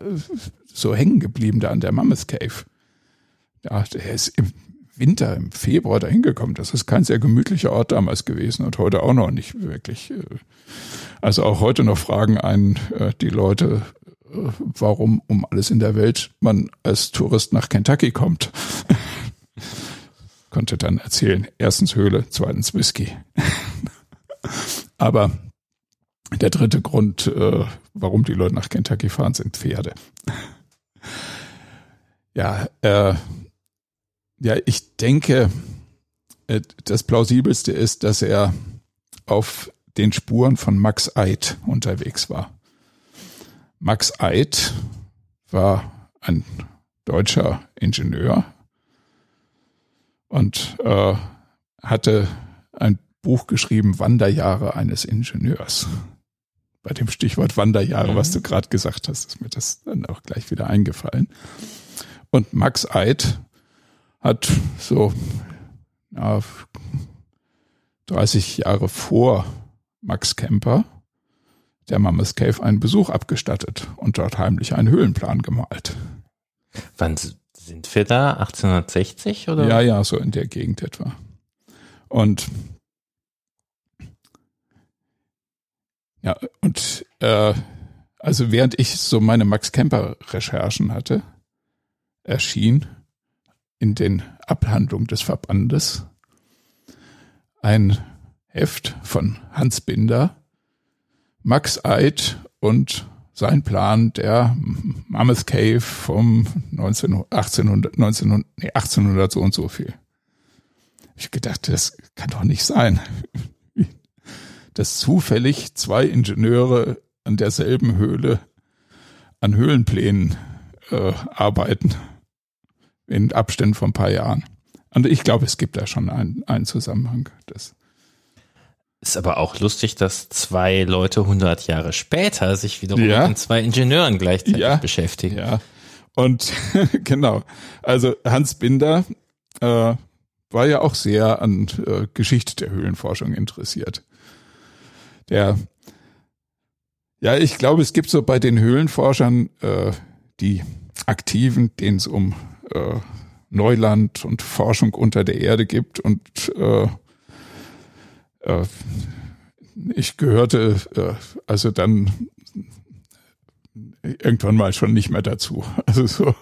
Speaker 2: so hängen geblieben da an der Mammoth Cave? Ja, er ist im Winter, im Februar dahin gekommen. Das ist kein sehr gemütlicher Ort damals gewesen und heute auch noch nicht wirklich. Äh, also auch heute noch fragen einen äh, die Leute, äh, warum um alles in der Welt man als Tourist nach Kentucky kommt. Konnte dann erzählen, erstens Höhle, zweitens Whisky. Aber der dritte Grund, warum die Leute nach Kentucky fahren, sind Pferde. Ja, äh, ja, ich denke, äh, das plausibelste ist, dass er auf den Spuren von Max Eid unterwegs war. Max Eid war ein deutscher Ingenieur und äh, hatte ein Buch geschrieben, Wanderjahre eines Ingenieurs. Bei dem Stichwort Wanderjahre, mhm. was du gerade gesagt hast, ist mir das dann auch gleich wieder eingefallen. Und Max Eid hat so ja, 30 Jahre vor Max Kemper der Mammoth Cave einen Besuch abgestattet und dort heimlich einen Höhlenplan gemalt.
Speaker 1: Wann sind wir da? 1860 oder?
Speaker 2: Ja, ja, so in der Gegend etwa. Und ja, und äh, also während ich so meine Max Kemper Recherchen hatte, erschien in den Abhandlungen des Verbandes ein Heft von Hans Binder, Max Eid und sein Plan der Mammoth Cave vom 19, 1800, 1900, nee, 1800 so und so viel. Ich gedacht, das kann doch nicht sein, dass zufällig zwei Ingenieure an derselben Höhle an Höhlenplänen äh, arbeiten in Abständen von ein paar Jahren. Und ich glaube, es gibt da schon einen, einen Zusammenhang. Das
Speaker 1: ist aber auch lustig, dass zwei Leute 100 Jahre später sich wiederum ja. mit zwei Ingenieuren gleichzeitig ja. beschäftigen.
Speaker 2: Ja, und genau. Also Hans Binder äh, war ja auch sehr an äh, Geschichte der Höhlenforschung interessiert. Der, ja, ich glaube, es gibt so bei den Höhlenforschern äh, die Aktiven, denen es um äh, Neuland und Forschung unter der Erde gibt und äh, äh, ich gehörte äh, also dann irgendwann mal schon nicht mehr dazu. Also so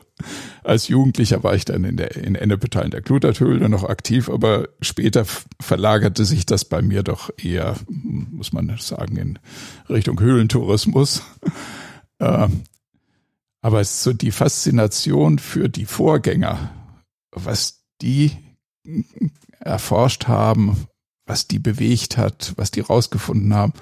Speaker 2: als Jugendlicher war ich dann in der in Ennepetal in der Kluterthöhle noch aktiv, aber später verlagerte sich das bei mir doch eher, muss man sagen, in Richtung Höhlentourismus. Äh, aber es ist so die Faszination für die Vorgänger, was die erforscht haben, was die bewegt hat, was die rausgefunden haben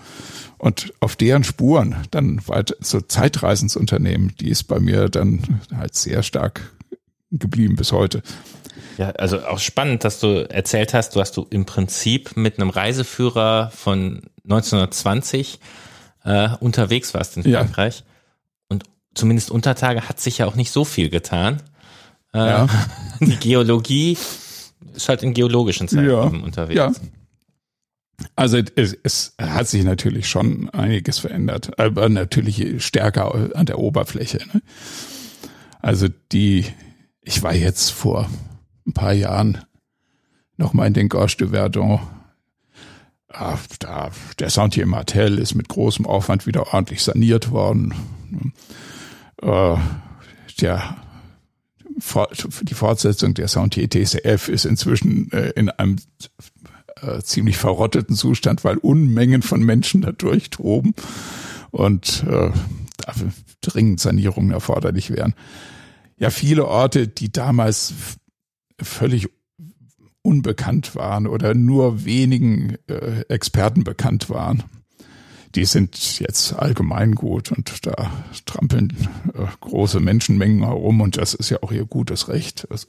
Speaker 2: und auf deren Spuren dann weiter so Zeitreisen zu unternehmen, die ist bei mir dann halt sehr stark geblieben bis heute.
Speaker 1: Ja, also auch spannend, dass du erzählt hast, du hast du im Prinzip mit einem Reiseführer von 1920 äh, unterwegs warst in Frankreich. Ja zumindest Untertage hat sich ja auch nicht so viel getan. Äh, ja. Die Geologie ist halt in geologischen Zeiten ja. unterwegs. Ja.
Speaker 2: Also es, es, hat sich natürlich schon einiges verändert, aber natürlich stärker an der Oberfläche. Ne? Also die, ich war jetzt vor ein paar Jahren nochmal in den Gorge de Verdon. Ah, da, der Sentier Martel ist mit großem Aufwand wieder ordentlich saniert worden. äh, der die Fortsetzung der Sentier TCF ist inzwischen äh, in einem äh, ziemlich verrotteten Zustand, weil Unmengen von Menschen da durchtoben und äh, dafür dringend Sanierungen erforderlich wären. Ja, viele Orte, die damals völlig unbekannt waren oder nur wenigen äh, Experten bekannt waren, die sind jetzt allgemein gut und da trampeln äh, große Menschenmengen herum und das ist ja auch ihr gutes Recht. Also,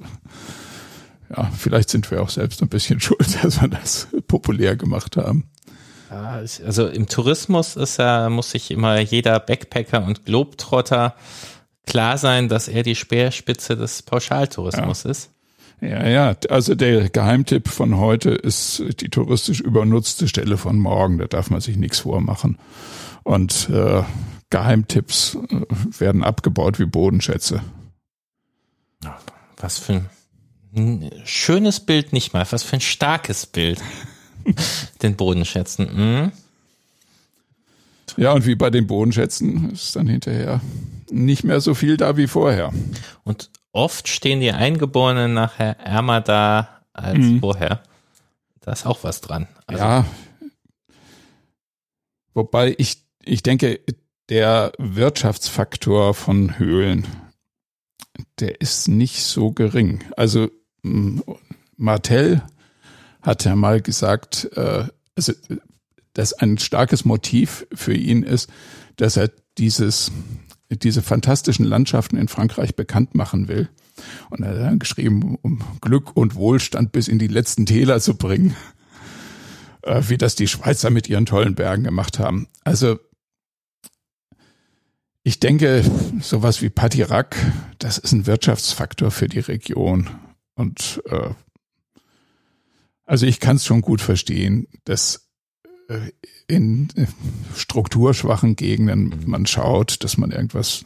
Speaker 2: ja, vielleicht sind wir auch selbst ein bisschen schuld, dass wir das populär gemacht haben.
Speaker 1: Also im Tourismus ist ja, muss sich immer jeder Backpacker und Globetrotter klar sein, dass er die Speerspitze des Pauschaltourismus
Speaker 2: ja.
Speaker 1: ist.
Speaker 2: Ja, ja, also der Geheimtipp von heute ist die touristisch übernutzte Stelle von morgen. Da darf man sich nichts vormachen. Und äh, Geheimtipps äh, werden abgebaut wie Bodenschätze.
Speaker 1: Was für ein schönes Bild nicht mal, was für ein starkes Bild. den Bodenschätzen. Mhm.
Speaker 2: Ja, und wie bei den Bodenschätzen ist dann hinterher nicht mehr so viel da wie vorher.
Speaker 1: Und oft stehen die Eingeborenen nachher ärmer da als mhm. vorher. Da ist auch was dran.
Speaker 2: Also ja. Wobei ich, ich denke, der Wirtschaftsfaktor von Höhlen, der ist nicht so gering. Also Martell hat er mal gesagt, äh, also, dass ein starkes Motiv für ihn ist, dass er dieses diese fantastischen Landschaften in Frankreich bekannt machen will. Und er hat dann geschrieben, um Glück und Wohlstand bis in die letzten Täler zu bringen, äh, wie das die Schweizer mit ihren tollen Bergen gemacht haben. Also ich denke, sowas wie Patirac, das ist ein Wirtschaftsfaktor für die Region. Und äh, also ich kann es schon gut verstehen, dass äh, in äh, strukturschwachen Gegenden mhm. man schaut, dass man irgendwas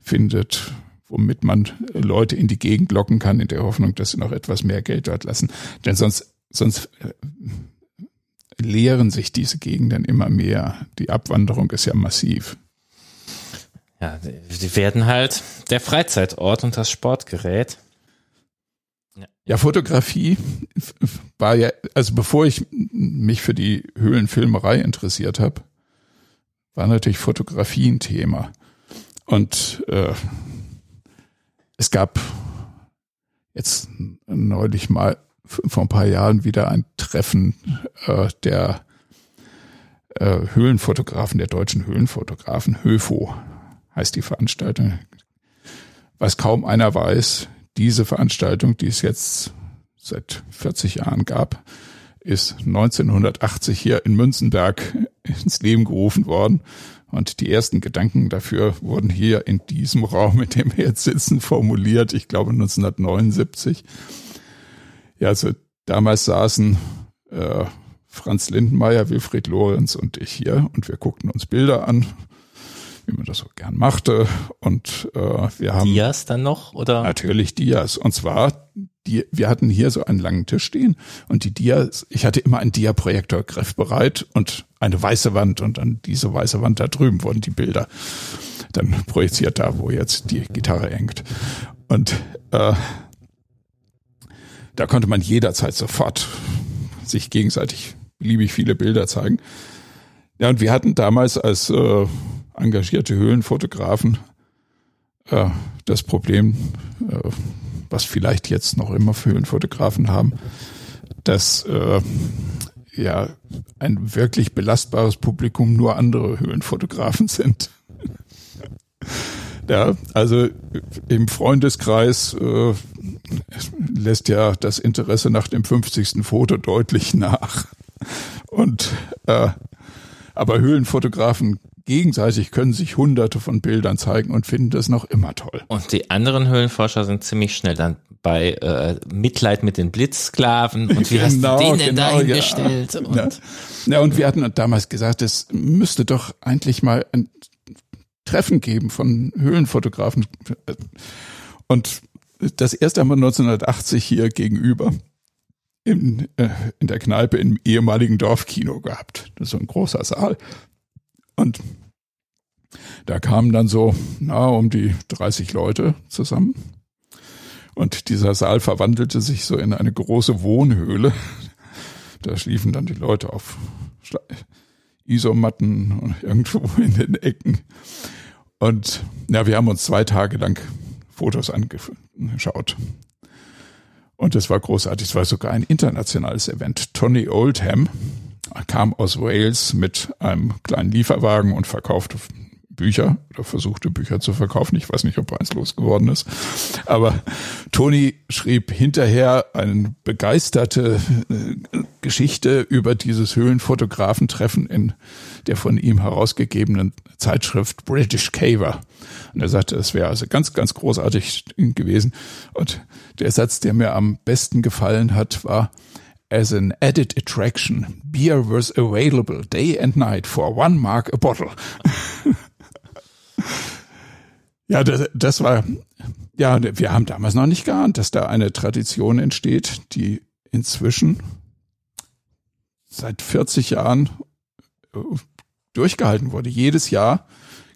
Speaker 2: findet, womit man Leute in die Gegend locken kann, in der Hoffnung, dass sie noch etwas mehr Geld dort lassen. Denn sonst, sonst äh, leeren sich diese Gegenden immer mehr. Die Abwanderung ist ja massiv.
Speaker 1: Ja, sie werden halt der Freizeitort und das Sportgerät.
Speaker 2: Ja, Fotografie war ja, also bevor ich mich für die Höhlenfilmerei interessiert habe, war natürlich Fotografie ein Thema. Und äh, es gab jetzt neulich mal vor ein paar Jahren wieder ein Treffen äh, der äh, Höhlenfotografen, der deutschen Höhlenfotografen, HÖFO heißt die Veranstaltung. Was kaum einer weiß, diese Veranstaltung, die es jetzt seit 40 Jahren gab, ist 1980 hier in Münzenberg ins Leben gerufen worden. Und die ersten Gedanken dafür wurden hier in diesem Raum, in dem wir jetzt sitzen, formuliert. Ich glaube 1979. Ja, also damals saßen äh, Franz Lindenmeier, Wilfried Lorenz und ich hier und wir guckten uns Bilder an wie man das so gern machte. Und äh, wir haben
Speaker 1: Dias dann noch oder
Speaker 2: natürlich Dias. Und zwar die, wir hatten hier so einen langen Tisch stehen und die Dias, ich hatte immer einen Dia-Projektor griffbereit und eine weiße Wand und an diese weiße Wand da drüben wurden die Bilder dann projiziert da, wo jetzt die Gitarre hängt. Und äh, da konnte man jederzeit sofort sich gegenseitig beliebig viele Bilder zeigen. Ja, und wir hatten damals als äh, engagierte Höhlenfotografen äh, das Problem, äh, was vielleicht jetzt noch immer für Höhlenfotografen haben, dass äh, ja ein wirklich belastbares Publikum nur andere Höhlenfotografen sind. ja, also im Freundeskreis äh, lässt ja das Interesse nach dem 50. Foto deutlich nach. Und äh, aber Höhlenfotografen gegenseitig können sich hunderte von Bildern zeigen und finden das noch immer toll.
Speaker 1: Und die anderen Höhlenforscher sind ziemlich schnell dann bei äh, Mitleid mit den Blitzsklaven und wie genau, hast du den denn genau, dahingestellt? Ja.
Speaker 2: Und ja. ja, und wir hatten damals gesagt, es müsste doch eigentlich mal ein Treffen geben von Höhlenfotografen. Und das erste haben wir 1980 hier gegenüber in, äh, in der Kneipe im ehemaligen Dorfkino gehabt. Das ist so ein großer Saal. Und Da kamen dann so, na, um die 30 Leute zusammen. Und dieser Saal verwandelte sich so in eine große Wohnhöhle. Da schliefen dann die Leute auf Isomatten und irgendwo in den Ecken. Und ja, wir haben uns zwei Tage lang Fotos angeschaut. Und es war großartig. Es war sogar ein internationales Event. Tony Oldham kam aus Wales mit einem kleinen Lieferwagen und verkaufte Bücher oder versuchte Bücher zu verkaufen. Ich weiß nicht, ob eins losgeworden ist. Aber Toni schrieb hinterher eine begeisterte äh, Geschichte über dieses Höhlenfotografentreffen in der von ihm herausgegebenen Zeitschrift British Caver. Und er sagte, es wäre also ganz, ganz großartig gewesen. Und der Satz, der mir am besten gefallen hat, war, As an added attraction, beer was available day and night for one mark a bottle. Ja, das, das war, ja, wir haben damals noch nicht geahnt, dass da eine Tradition entsteht, die inzwischen seit 40 Jahren äh, durchgehalten wurde. Jedes Jahr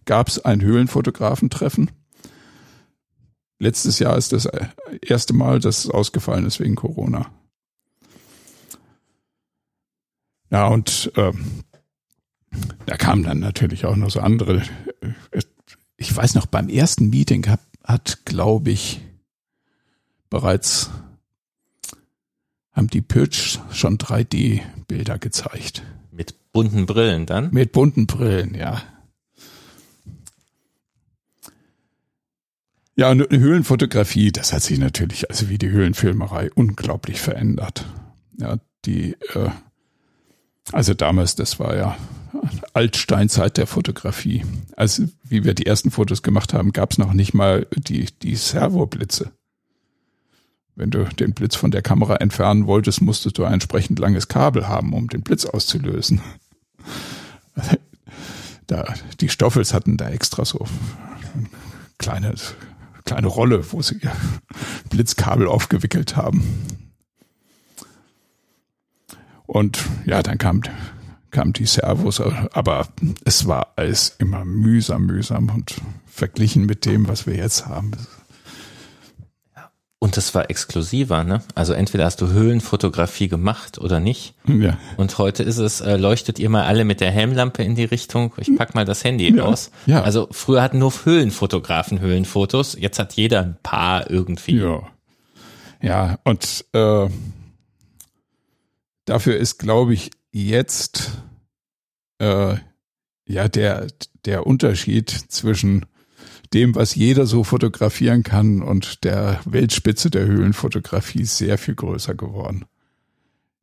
Speaker 2: gab es ein Höhlenfotografentreffen. Letztes Jahr ist das erste Mal, dass es ausgefallen ist wegen Corona. Ja, und äh, da kamen dann natürlich auch noch so andere äh, ich weiß noch, beim ersten Meeting hat, hat glaube ich, bereits haben die Pitch schon 3D-Bilder gezeigt.
Speaker 1: Mit bunten Brillen dann?
Speaker 2: Mit bunten Brillen, ja. Ja, und Höhlenfotografie, das hat sich natürlich, also wie die Höhlenfilmerei, unglaublich verändert. Ja, die, äh, also damals, das war ja Altsteinzeit der Fotografie. Also wie wir die ersten Fotos gemacht haben, gab es noch nicht mal die, die Servoblitze. Wenn du den Blitz von der Kamera entfernen wolltest, musstest du ein entsprechend langes Kabel haben, um den Blitz auszulösen. Da, die Stoffels hatten da extra so kleine, kleine Rolle, wo sie ihr Blitzkabel aufgewickelt haben. Und ja, dann kam kamen die Servos, aber es war alles immer mühsam, mühsam und verglichen mit dem, was wir jetzt haben.
Speaker 1: Und das war exklusiver, ne? Also entweder hast du Höhlenfotografie gemacht oder nicht.
Speaker 2: Ja.
Speaker 1: Und heute ist es, äh, leuchtet ihr mal alle mit der Helmlampe in die Richtung, ich pack mal das Handy ja. aus. Ja. Also früher hatten nur Höhlenfotografen Höhlenfotos, jetzt hat jeder ein paar irgendwie.
Speaker 2: Ja. Ja, und äh, dafür ist, glaube ich, jetzt äh, ja der, der Unterschied zwischen dem, was jeder so fotografieren kann und der Weltspitze der Höhlenfotografie sehr viel größer geworden.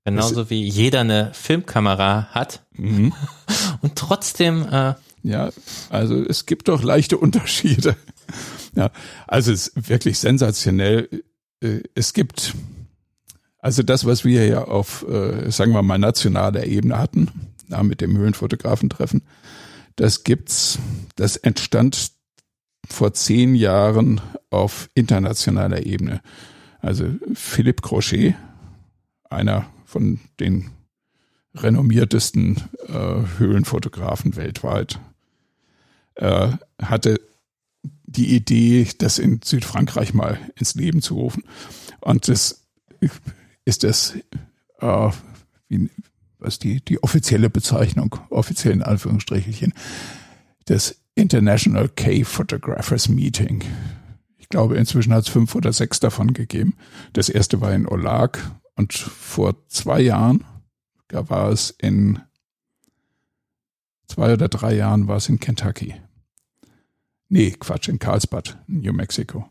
Speaker 1: Genauso es, wie jeder eine Filmkamera hat mhm. und trotzdem. Äh
Speaker 2: ja, also es gibt doch leichte Unterschiede. Ja, also es ist wirklich sensationell. Äh, es gibt also das, was wir ja auf, äh, sagen wir mal, nationaler Ebene hatten, na, mit dem Höhlenfotografentreffen, das gibt's, das entstand vor zehn Jahren auf internationaler Ebene. Also Philippe Crochet, einer von den renommiertesten äh, Höhlenfotografen weltweit, äh, hatte die Idee, das in Südfrankreich mal ins Leben zu rufen. Und das ist das, äh, wie, was die, die offizielle Bezeichnung, offiziellen Anführungsstrichelchen, das International Cave Photographers Meeting. Ich glaube, inzwischen hat es fünf oder sechs davon gegeben. Das erste war in Olag und vor zwei Jahren, da war es in zwei oder drei Jahren war es in Kentucky. Nee, Quatsch, in Carlsbad, New Mexico.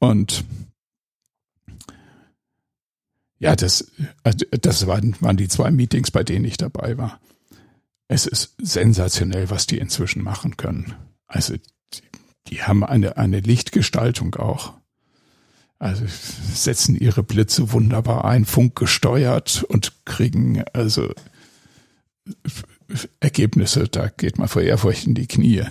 Speaker 2: Und ja, das, also, das waren, waren die zwei Meetings, bei denen ich dabei war. Es ist sensationell, was die inzwischen machen können. Also die, die haben eine, eine Lichtgestaltung auch. Also setzen ihre Blitze wunderbar ein, funkgesteuert und kriegen also Ergebnisse, da geht man vor Ehrfurcht in die Knie.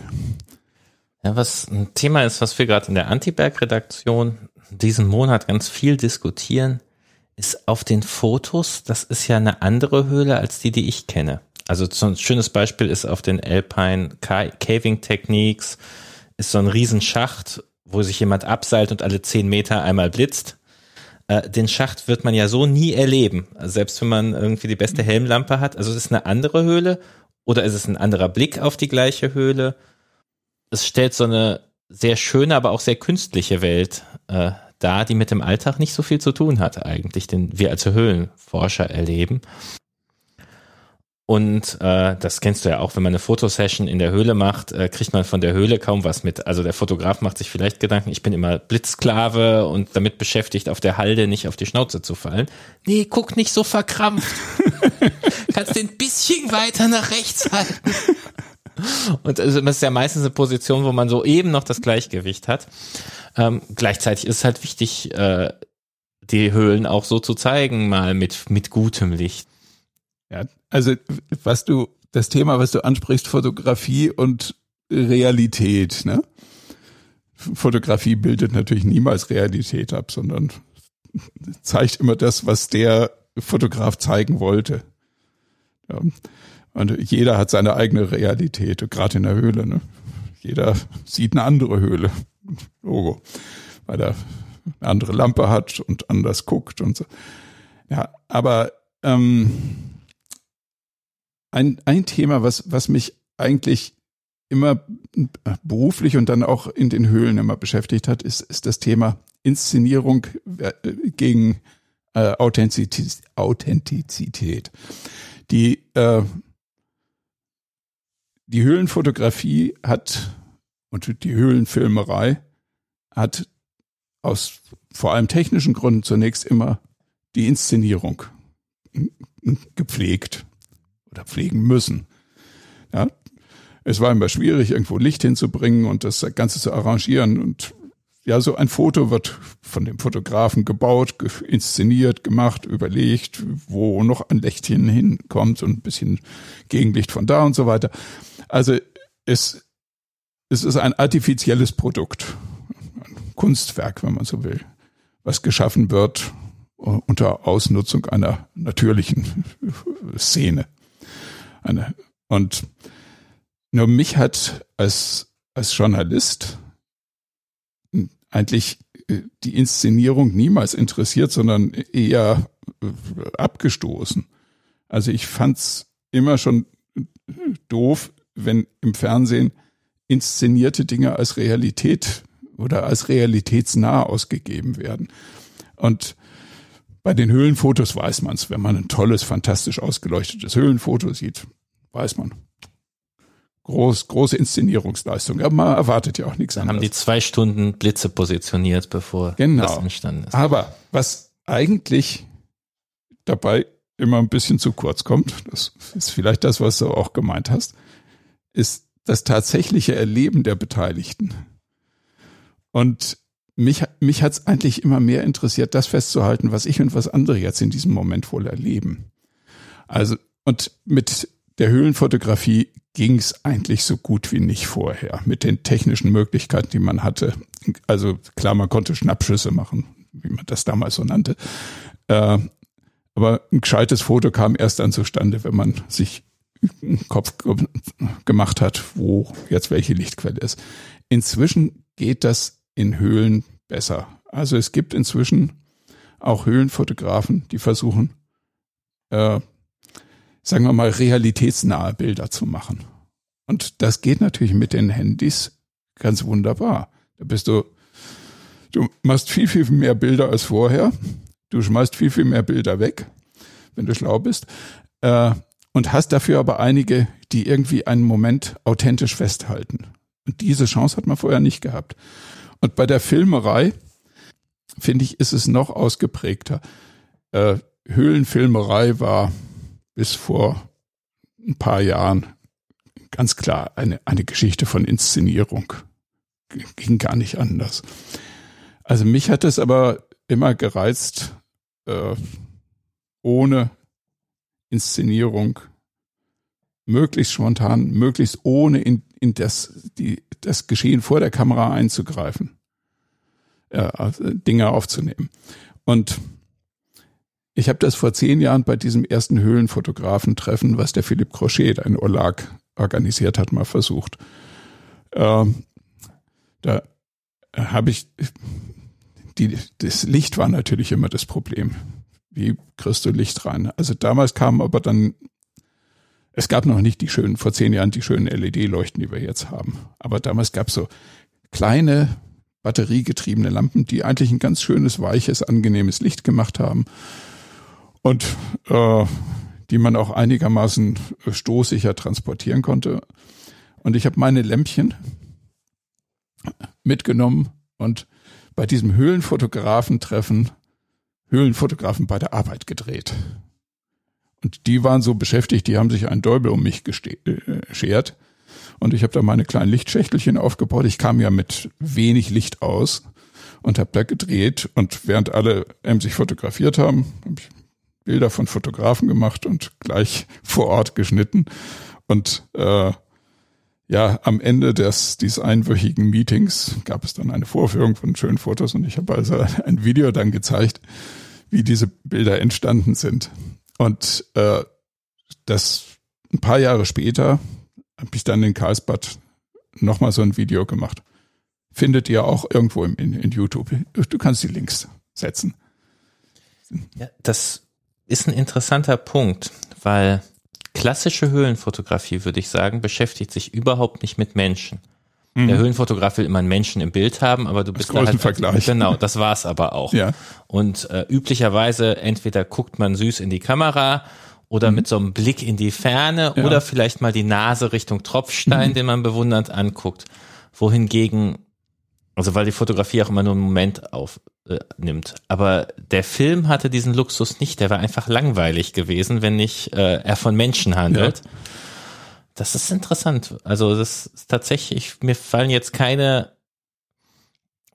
Speaker 1: Ja, was ein Thema ist, was wir gerade in der Antiberg-Redaktion diesen Monat ganz viel diskutieren, ist auf den Fotos, das ist ja eine andere Höhle als die, die ich kenne. Also so ein schönes Beispiel ist auf den Alpine Caving Techniques ist so ein Riesenschacht, wo sich jemand abseilt und alle zehn Meter einmal blitzt. Äh, den Schacht wird man ja so nie erleben. Selbst wenn man irgendwie die beste Helmlampe hat. Also es ist eine andere Höhle oder ist es ein anderer Blick auf die gleiche Höhle? Es stellt so eine sehr schöne, aber auch sehr künstliche Welt äh, dar, die mit dem Alltag nicht so viel zu tun hat eigentlich, den wir als Höhlenforscher erleben. Und äh, das kennst du ja auch, wenn man eine Fotosession in der Höhle macht, äh, kriegt man von der Höhle kaum was mit. Also der Fotograf macht sich vielleicht Gedanken, ich bin immer Blitzsklave und damit beschäftigt, auf der Halde nicht auf die Schnauze zu fallen. Nee, guck nicht so verkrampft. Kannst den bisschen weiter nach rechts halten. Und das ist ja meistens eine Position, wo man so eben noch das Gleichgewicht hat. Ähm, gleichzeitig ist es halt wichtig, äh, die Höhlen auch so zu zeigen, mal mit, mit gutem Licht.
Speaker 2: Ja, also was du, das Thema, was du ansprichst, Fotografie und Realität, ne? Fotografie bildet natürlich niemals Realität ab, sondern zeigt immer das, was der Fotograf zeigen wollte. Ja. Und jeder hat seine eigene Realität, gerade in der Höhle. Ne? Jeder sieht eine andere Höhle. Logo. Weil er eine andere Lampe hat und anders guckt und so. Ja, aber ähm, ein, ein Thema, was, was mich eigentlich immer beruflich und dann auch in den Höhlen immer beschäftigt hat, ist, ist das Thema Inszenierung äh, gegen äh, Authentizität. Authentizität. Die, äh, die Höhlenfotografie hat und die Höhlenfilmerei hat aus vor allem technischen Gründen zunächst immer die Inszenierung gepflegt oder pflegen müssen. Ja, es war immer schwierig, irgendwo Licht hinzubringen und das Ganze zu arrangieren. Und ja, so ein Foto wird von dem Fotografen gebaut, inszeniert, gemacht, überlegt, wo noch ein Lichtchen hinkommt und ein bisschen Gegenlicht von da und so weiter. Also es, es ist ein artifizielles Produkt, ein Kunstwerk, wenn man so will, was geschaffen wird unter Ausnutzung einer natürlichen Szene. Eine, und nur mich hat als, als Journalist eigentlich äh, die Inszenierung niemals interessiert, sondern eher äh, abgestoßen. Also ich fand's immer schon doof, wenn im Fernsehen inszenierte Dinge als Realität oder als realitätsnah ausgegeben werden. Und bei den Höhlenfotos weiß man es, wenn man ein tolles, fantastisch ausgeleuchtetes Höhlenfoto sieht, weiß man. Groß, große Inszenierungsleistung. Aber man erwartet ja auch nichts
Speaker 1: Dann anderes. haben die zwei Stunden Blitze positioniert, bevor
Speaker 2: genau. das entstanden ist. Aber was eigentlich dabei immer ein bisschen zu kurz kommt, das ist vielleicht das, was du auch gemeint hast, ist das tatsächliche Erleben der Beteiligten. Und mich, mich hat es eigentlich immer mehr interessiert, das festzuhalten, was ich und was andere jetzt in diesem Moment wohl erleben. Also, und mit der Höhlenfotografie ging es eigentlich so gut wie nicht vorher, mit den technischen Möglichkeiten, die man hatte. Also klar, man konnte Schnappschüsse machen, wie man das damals so nannte. Äh, aber ein gescheites Foto kam erst dann zustande, wenn man sich Kopf gemacht hat, wo jetzt welche Lichtquelle ist. Inzwischen geht das in Höhlen besser. Also es gibt inzwischen auch Höhlenfotografen, die versuchen, äh, sagen wir mal, realitätsnahe Bilder zu machen. Und das geht natürlich mit den Handys ganz wunderbar. Da bist du, du machst viel, viel mehr Bilder als vorher. Du schmeißt viel, viel mehr Bilder weg, wenn du schlau bist. Äh, und hast dafür aber einige, die irgendwie einen Moment authentisch festhalten. Und diese Chance hat man vorher nicht gehabt. Und bei der Filmerei, finde ich, ist es noch ausgeprägter. Äh, Höhlenfilmerei war bis vor ein paar Jahren ganz klar eine, eine Geschichte von Inszenierung. Ging gar nicht anders. Also mich hat es aber immer gereizt, äh, ohne Inszenierung, möglichst spontan, möglichst ohne in, in das, die, das Geschehen vor der Kamera einzugreifen, äh, Dinge aufzunehmen. Und ich habe das vor zehn Jahren bei diesem ersten Höhlenfotografentreffen, was der Philipp Crochet, ein Olag, organisiert hat, mal versucht. Ähm, da habe ich, die, das Licht war natürlich immer das Problem. Wie kriegst du Licht rein? Also damals kam aber dann, es gab noch nicht die schönen, vor zehn Jahren die schönen LED-Leuchten, die wir jetzt haben. Aber damals gab es so kleine batteriegetriebene Lampen, die eigentlich ein ganz schönes, weiches, angenehmes Licht gemacht haben und äh, die man auch einigermaßen stoßsicher transportieren konnte. Und ich habe meine Lämpchen mitgenommen und bei diesem Höhlenfotografentreffen Höhlenfotografen bei der Arbeit gedreht. Und die waren so beschäftigt, die haben sich einen Däubel um mich geschert. Und ich habe da meine kleinen Lichtschächtelchen aufgebaut. Ich kam ja mit wenig Licht aus und habe da gedreht. Und während alle sich fotografiert haben, habe ich Bilder von Fotografen gemacht und gleich vor Ort geschnitten. Und äh, ja, am Ende des dieses einwöchigen Meetings gab es dann eine Vorführung von schönen Fotos und ich habe also ein Video dann gezeigt, wie diese Bilder entstanden sind. Und äh, das ein paar Jahre später habe ich dann in Karlsbad nochmal so ein Video gemacht. Findet ihr auch irgendwo in, in, in YouTube. Du kannst die Links setzen.
Speaker 1: Ja, das ist ein interessanter Punkt, weil klassische Höhlenfotografie, würde ich sagen, beschäftigt sich überhaupt nicht mit Menschen. Mhm. Der Höhlenfotograf will immer einen Menschen im Bild haben, aber du bist da halt
Speaker 2: Vergleich.
Speaker 1: genau, das war's aber auch.
Speaker 2: Ja.
Speaker 1: Und äh, üblicherweise entweder guckt man süß in die Kamera oder mhm. mit so einem Blick in die Ferne ja. oder vielleicht mal die Nase Richtung Tropfstein, mhm. den man bewundernd anguckt. Wohingegen, also weil die Fotografie auch immer nur einen Moment aufnimmt. Äh, Aber der Film hatte diesen Luxus nicht. Der war einfach langweilig gewesen, wenn nicht äh, er von Menschen handelt. Ja. Das ist interessant. Also das ist tatsächlich, mir fallen jetzt keine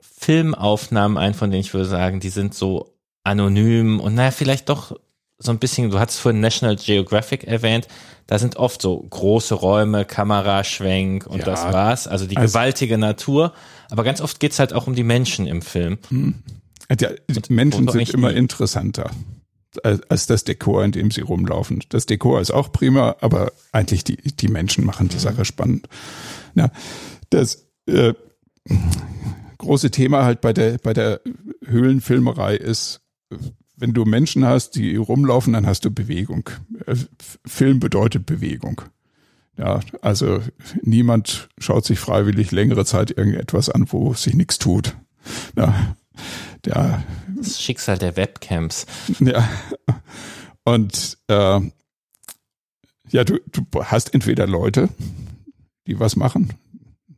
Speaker 1: Filmaufnahmen ein, von denen ich würde sagen, die sind so anonym und naja, vielleicht doch so ein bisschen, du hattest vorhin National Geographic erwähnt, da sind oft so große Räume, Kameraschwenk und ja, das war's, also die also, gewaltige Natur, aber ganz oft geht's halt auch um die Menschen im Film. Hm.
Speaker 2: Ja, die Menschen sind immer nie. interessanter als das Dekor, in dem sie rumlaufen. Das Dekor ist auch prima, aber eigentlich die, die Menschen machen die mhm. Sache spannend. Ja, das äh, große Thema halt bei der, bei der Höhlenfilmerei ist, wenn du Menschen hast, die rumlaufen, dann hast du Bewegung. Äh, Film bedeutet Bewegung. Ja, also niemand schaut sich freiwillig längere Zeit irgendetwas an, wo sich nichts tut. Ja, der,
Speaker 1: das Schicksal der Webcams.
Speaker 2: Ja. Und äh, ja, du, du hast entweder Leute, die was machen,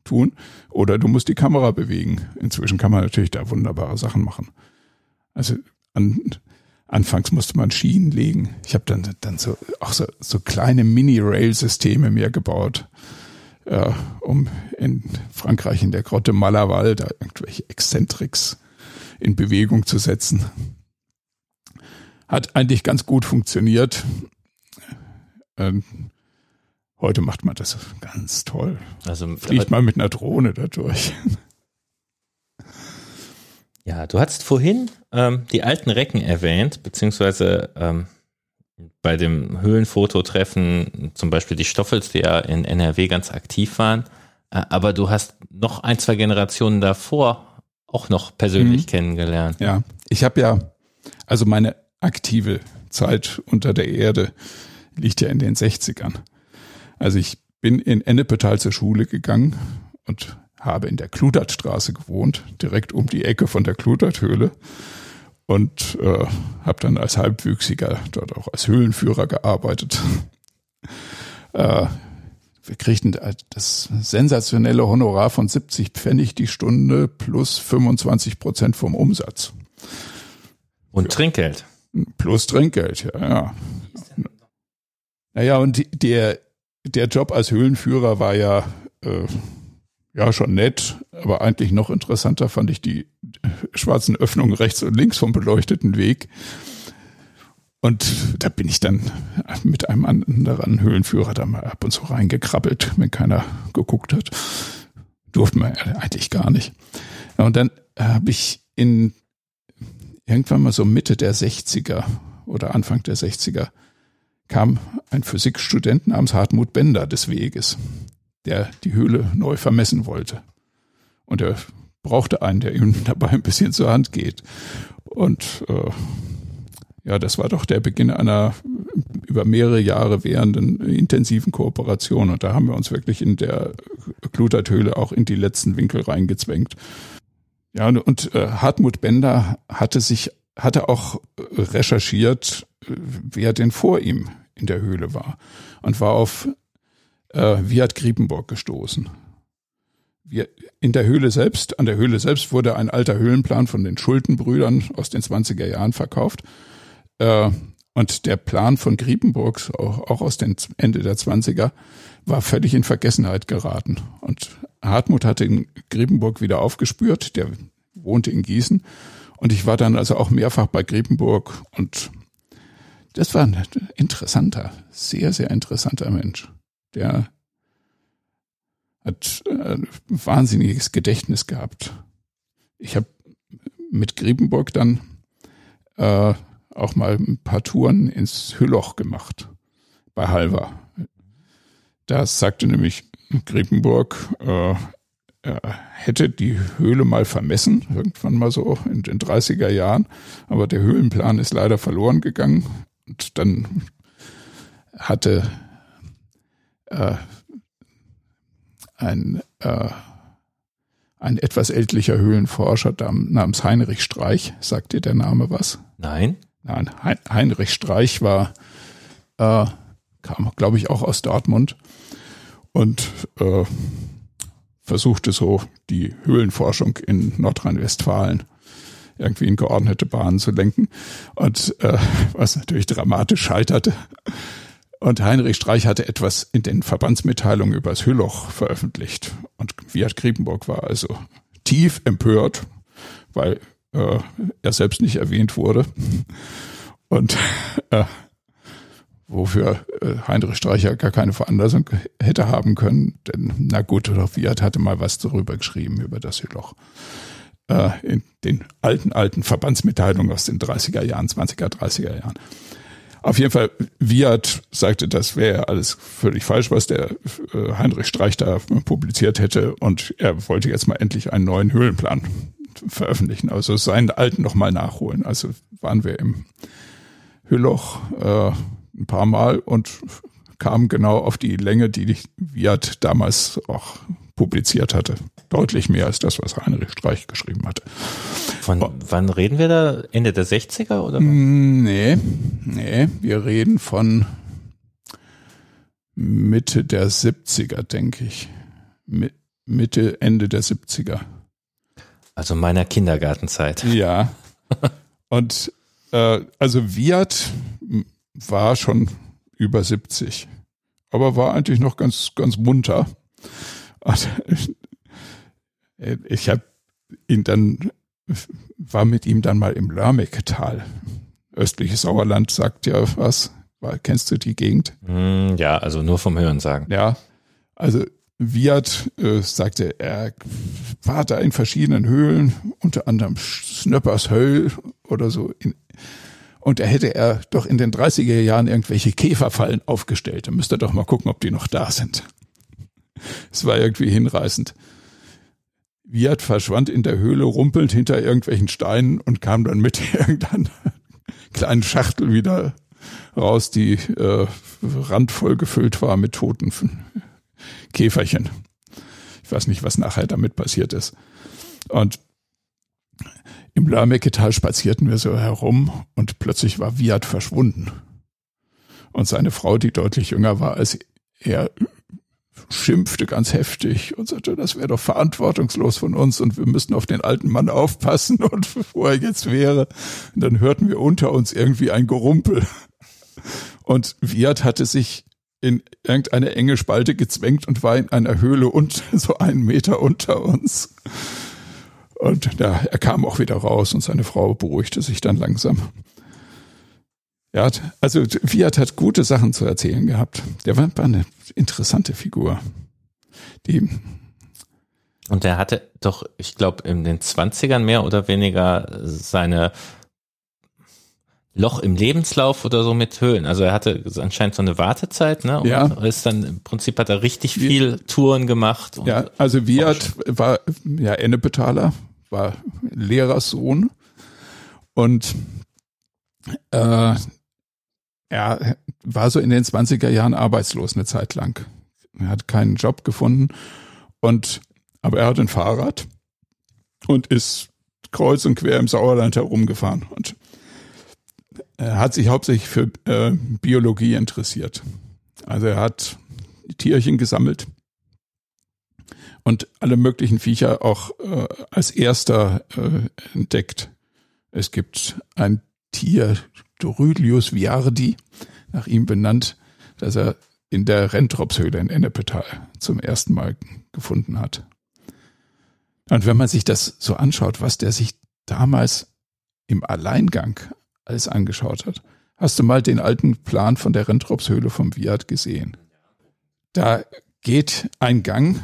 Speaker 2: tun, oder du musst die Kamera bewegen. Inzwischen kann man natürlich da wunderbare Sachen machen. Also an, Anfangs musste man Schienen legen. Ich habe dann dann so auch so, so kleine Mini-Rail-Systeme mir gebaut, äh, um in Frankreich in der Grotte Malaval da irgendwelche Exzentriks in Bewegung zu setzen. Hat eigentlich ganz gut funktioniert. Ähm, heute macht man das ganz toll. Also fliegt man mit einer Drohne dadurch.
Speaker 1: Ja, du hast vorhin ähm, die alten Recken erwähnt, beziehungsweise ähm, bei dem Höhlenfototreffen zum Beispiel die Stoffels, die ja in NRW ganz aktiv waren. Äh, aber du hast noch ein, zwei Generationen davor auch noch persönlich mhm. kennengelernt.
Speaker 2: Ja, ich habe ja, also meine aktive Zeit unter der Erde liegt ja in den 60ern. Also ich bin in Ennepetal zur Schule gegangen und habe in der Kludertstraße gewohnt, direkt um die Ecke von der Kluderthöhle und äh, habe dann als Halbwüchsiger dort auch als Höhlenführer gearbeitet. äh, wir kriegten das sensationelle Honorar von 70 Pfennig die Stunde plus 25 Prozent vom Umsatz.
Speaker 1: Und. Trinkgeld.
Speaker 2: Plus Trinkgeld, ja, ja. Naja, und der, der Job als Höhlenführer war ja äh, ja, schon nett, aber eigentlich noch interessanter fand ich die schwarzen Öffnungen rechts und links vom beleuchteten Weg. Und da bin ich dann mit einem anderen Höhlenführer da mal ab und zu reingekrabbelt, wenn keiner geguckt hat. Durfte man eigentlich gar nicht. Und dann habe ich in irgendwann mal so Mitte der 60er oder Anfang der 60er kam ein Physikstudent namens Hartmut Bender des Weges, der die Höhle neu vermessen wollte. Und er brauchte einen, der ihm dabei ein bisschen zur Hand geht. Und äh, ja, das war doch der Beginn einer über mehrere Jahre währenden intensiven Kooperation. Und da haben wir uns wirklich in der Kluterthöhle auch in die letzten Winkel reingezwängt. Ja, und äh, Hartmut Bender hatte sich, hatte auch recherchiert, wer denn vor ihm in der Höhle war und war auf äh, Viat Griepenburg gestoßen. Wir, in der Höhle selbst, an der Höhle selbst wurde ein alter Höhlenplan von den Schultenbrüdern aus den 20er Jahren verkauft. Äh, und der Plan von Griepenburg, auch, auch aus den Ende der 20er, war völlig in Vergessenheit geraten. Und Hartmut hatte in Griepenburg wieder aufgespürt, der wohnte in Gießen. Und ich war dann also auch mehrfach bei Griepenburg und das war ein interessanter, sehr, sehr interessanter Mensch. Der hat ein wahnsinniges Gedächtnis gehabt. Ich habe mit Griepenburg dann äh, auch mal ein paar Touren ins Hülloch gemacht, bei Halver. Da sagte nämlich Griepenburg, äh, er hätte die Höhle mal vermessen, irgendwann mal so in den 30er Jahren, aber der Höhlenplan ist leider verloren gegangen. Und dann hatte äh, ein, äh, ein etwas ältlicher Höhlenforscher namens Heinrich Streich, sagt dir der Name was?
Speaker 1: Nein.
Speaker 2: Nein, Heinrich Streich war, äh, kam, glaube ich, auch aus Dortmund und äh, versuchte so die Höhlenforschung in Nordrhein-Westfalen irgendwie in geordnete Bahnen zu lenken. Und äh, was natürlich dramatisch scheiterte. Und Heinrich Streich hatte etwas in den Verbandsmitteilungen über das Hülloch veröffentlicht. Und Wiat Kriepenburg war also tief empört, weil äh, er selbst nicht erwähnt wurde. Und äh, wofür äh, Heinrich Streicher gar keine Veranlassung hätte haben können, denn na gut, Fiat hatte mal was darüber geschrieben, über das Hülloch. Äh, in den alten, alten Verbandsmitteilungen aus den 30er Jahren, 20er, 30er Jahren. Auf jeden Fall, Viat sagte, das wäre alles völlig falsch, was der äh, Heinrich Streich da publiziert hätte und er wollte jetzt mal endlich einen neuen Höhlenplan veröffentlichen, also seinen alten nochmal nachholen. Also waren wir im Hülloch äh, ein paar Mal und kamen genau auf die Länge, die Viat damals auch publiziert hatte. Deutlich mehr als das, was Heinrich Streich geschrieben hatte.
Speaker 1: Von oh. wann reden wir da? Ende der 60er oder?
Speaker 2: Mm, nee, nee, wir reden von Mitte der 70er, denke ich. Mitte, Ende der 70er.
Speaker 1: Also meiner Kindergartenzeit.
Speaker 2: Ja. Und äh, also Viat war schon über 70, aber war eigentlich noch ganz, ganz munter. Und ich habe ihn dann, war mit ihm dann mal im Lörmecketal. Östliches Sauerland sagt ja was. Kennst du die Gegend?
Speaker 1: Hm, ja, also nur vom Hören sagen.
Speaker 2: Ja, also Wirt äh, sagte, er war da in verschiedenen Höhlen, unter anderem Snöppers Höll oder so. In, und da hätte er doch in den 30er Jahren irgendwelche Käferfallen aufgestellt. Da müsste er doch mal gucken, ob die noch da sind. Es war irgendwie hinreißend. Wirt verschwand in der Höhle, rumpelnd hinter irgendwelchen Steinen und kam dann mit irgendeiner kleinen Schachtel wieder raus, die äh, randvoll gefüllt war mit toten Käferchen. Ich weiß nicht, was nachher damit passiert ist. Und im Lörmecketal spazierten wir so herum und plötzlich war Viat verschwunden. Und seine Frau, die deutlich jünger war als er, schimpfte ganz heftig und sagte, das wäre doch verantwortungslos von uns und wir müssten auf den alten Mann aufpassen und wo er jetzt wäre. Und dann hörten wir unter uns irgendwie ein Gerumpel. Und Viat hatte sich in irgendeine enge Spalte gezwängt und war in einer Höhle und so einen Meter unter uns. Und ja, er kam auch wieder raus und seine Frau beruhigte sich dann langsam. Ja, also Fiat hat gute Sachen zu erzählen gehabt. Der war eine interessante Figur. Die
Speaker 1: und der hatte doch, ich glaube, in den 20ern mehr oder weniger seine Loch im Lebenslauf oder so mit Höhlen. Also er hatte anscheinend so eine Wartezeit, ne? Und
Speaker 2: Ja.
Speaker 1: ist dann im Prinzip hat er richtig viel Touren gemacht.
Speaker 2: Ja, also Wirt war ja Ennepetaler, war Lehrerssohn und äh, er war so in den 20er Jahren arbeitslos eine Zeit lang. Er hat keinen Job gefunden und aber er hat ein Fahrrad und ist kreuz und quer im Sauerland herumgefahren und er hat sich hauptsächlich für äh, Biologie interessiert. Also er hat Tierchen gesammelt und alle möglichen Viecher auch äh, als erster äh, entdeckt. Es gibt ein Tier, Dorylius viardi, nach ihm benannt, das er in der Rentropshöhle in Ennepetal zum ersten Mal gefunden hat. Und wenn man sich das so anschaut, was der sich damals im Alleingang alles angeschaut hat, hast du mal den alten Plan von der Rentropshöhle vom Viat gesehen? Da geht ein Gang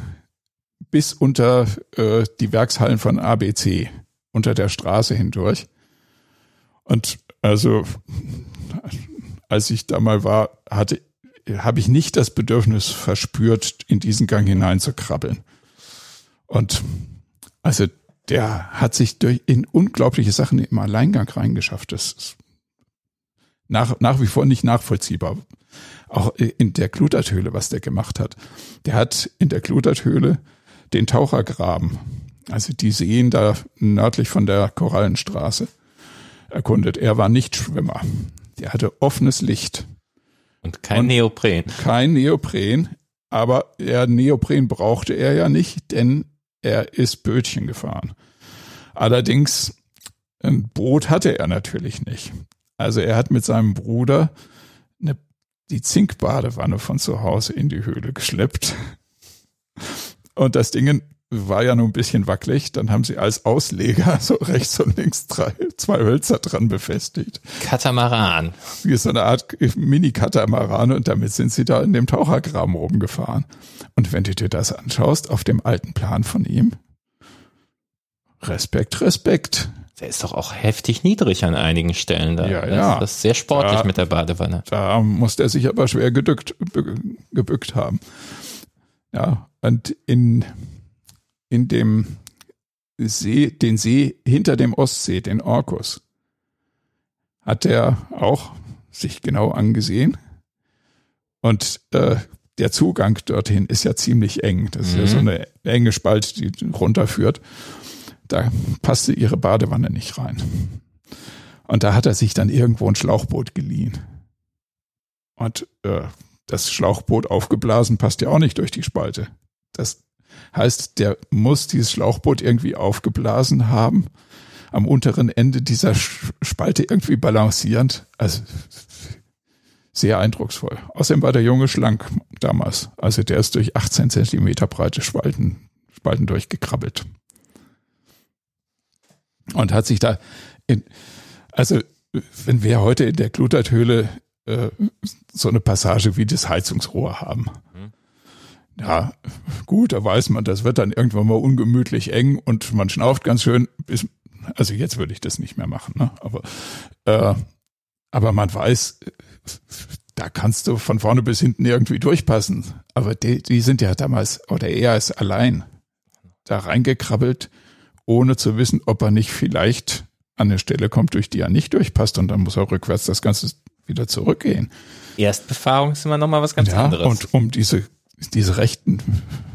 Speaker 2: bis unter äh, die Werkshallen von ABC, unter der Straße hindurch. Und also, als ich da mal war, hatte, habe ich nicht das Bedürfnis verspürt, in diesen Gang hinein zu krabbeln. Und also der hat sich durch in unglaubliche Sachen im Alleingang reingeschafft. Das ist nach, nach wie vor nicht nachvollziehbar. Auch in der Kluterthöhle, was der gemacht hat. Der hat in der Kluterthöhle den Tauchergraben, also die Seen da nördlich von der Korallenstraße, erkundet. Er war nicht Schwimmer. Der hatte offenes Licht.
Speaker 1: Und kein
Speaker 2: Und-
Speaker 1: Neopren.
Speaker 2: Kein Neopren, aber er Neopren brauchte er ja nicht, denn er ist Bötchen gefahren. Allerdings ein Boot hatte er natürlich nicht. Also er hat mit seinem Bruder eine, die Zinkbadewanne von zu Hause in die Höhle geschleppt. Und das Ding war ja nur ein bisschen wackelig. Dann haben sie als Ausleger so rechts und links drei, zwei Hölzer dran befestigt
Speaker 1: Katamaran.
Speaker 2: wie so eine Art Mini-Katamaran und damit sind sie da in dem Tauchergraben rumgefahren. Und wenn du dir das anschaust, auf dem alten Plan von ihm, Respekt, Respekt.
Speaker 1: Der ist doch auch heftig niedrig an einigen Stellen da.
Speaker 2: Ja,
Speaker 1: Das-
Speaker 2: ja.
Speaker 1: Das ist sehr sportlich
Speaker 2: Ja.
Speaker 1: mit der Badewanne.
Speaker 2: Da muss der sich aber schwer gedückt, bü- gebückt haben. Ja, und in, in dem See, den See hinter dem Ostsee, den Orkus, hat er auch sich genau angesehen. Und äh, der Zugang dorthin ist ja ziemlich eng. Das ist ja
Speaker 1: Mhm.
Speaker 2: so eine enge Spalte, die runterführt. Da passte ihre Badewanne nicht rein. Und da hat er sich dann irgendwo ein Schlauchboot geliehen. Und äh, das Schlauchboot aufgeblasen passt ja auch nicht durch die Spalte. Das heißt, der muss dieses Schlauchboot irgendwie aufgeblasen haben, am unteren Ende dieser Spalte irgendwie balancierend. Also sehr eindrucksvoll. Außerdem war der Junge schlank damals. Also der ist durch 18 Zentimeter breite Spalten, Spalten durchgekrabbelt. Und hat sich da in, also wenn wir heute in der Kluterthöhle äh, so eine Passage wie das Heizungsrohr haben. Ja, gut, da weiß man, das wird dann irgendwann mal ungemütlich eng und man schnauft ganz schön. Bis, also jetzt würde ich das nicht mehr machen, ne? aber äh, aber man weiß, da kannst du von vorne bis hinten irgendwie durchpassen. Aber die, die sind ja damals, oder er ist allein da reingekrabbelt, ohne zu wissen, ob er nicht vielleicht an eine Stelle kommt, durch die er nicht durchpasst und dann muss er rückwärts das Ganze wieder zurückgehen.
Speaker 1: Erstbefahrung ist immer noch mal was ganz
Speaker 2: ja,
Speaker 1: anderes.
Speaker 2: und um diese, diese rechten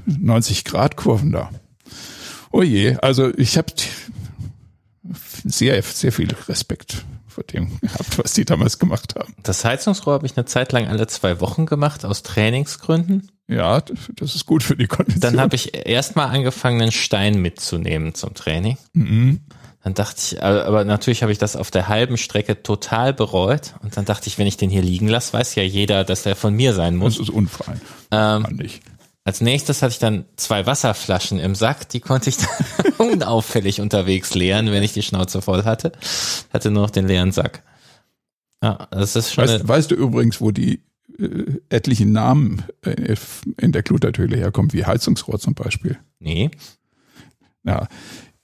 Speaker 2: 90-Grad-Kurven da. Oh je, also ich habe sehr, sehr viel Respekt vor dem gehabt, was die damals gemacht haben.
Speaker 1: das Heizungsrohr habe ich eine Zeit lang alle zwei Wochen gemacht, aus Trainingsgründen.
Speaker 2: Ja, das ist gut für die Kondition.
Speaker 1: Dann habe ich erstmal angefangen, einen Stein mitzunehmen zum Training.
Speaker 2: mhm.
Speaker 1: Dann dachte ich, aber natürlich habe ich das auf der halben Strecke total bereut. Und dann dachte ich, wenn ich den hier liegen lasse, weiß ja jeder, dass der von mir sein muss.
Speaker 2: Das ist unfein.
Speaker 1: Ähm,
Speaker 2: Fand ich.
Speaker 1: als nächstes hatte ich dann zwei Wasserflaschen im Sack, die konnte ich dann unauffällig unterwegs leeren, wenn ich die Schnauze voll hatte. Hatte nur noch den leeren Sack. Ja, das ist schon
Speaker 2: Weißt, weißt du übrigens, wo die äh, etlichen Namen äh, in der Kluterthöhle herkommen, wie Heizungsrohr zum Beispiel?
Speaker 1: nee.
Speaker 2: Ja,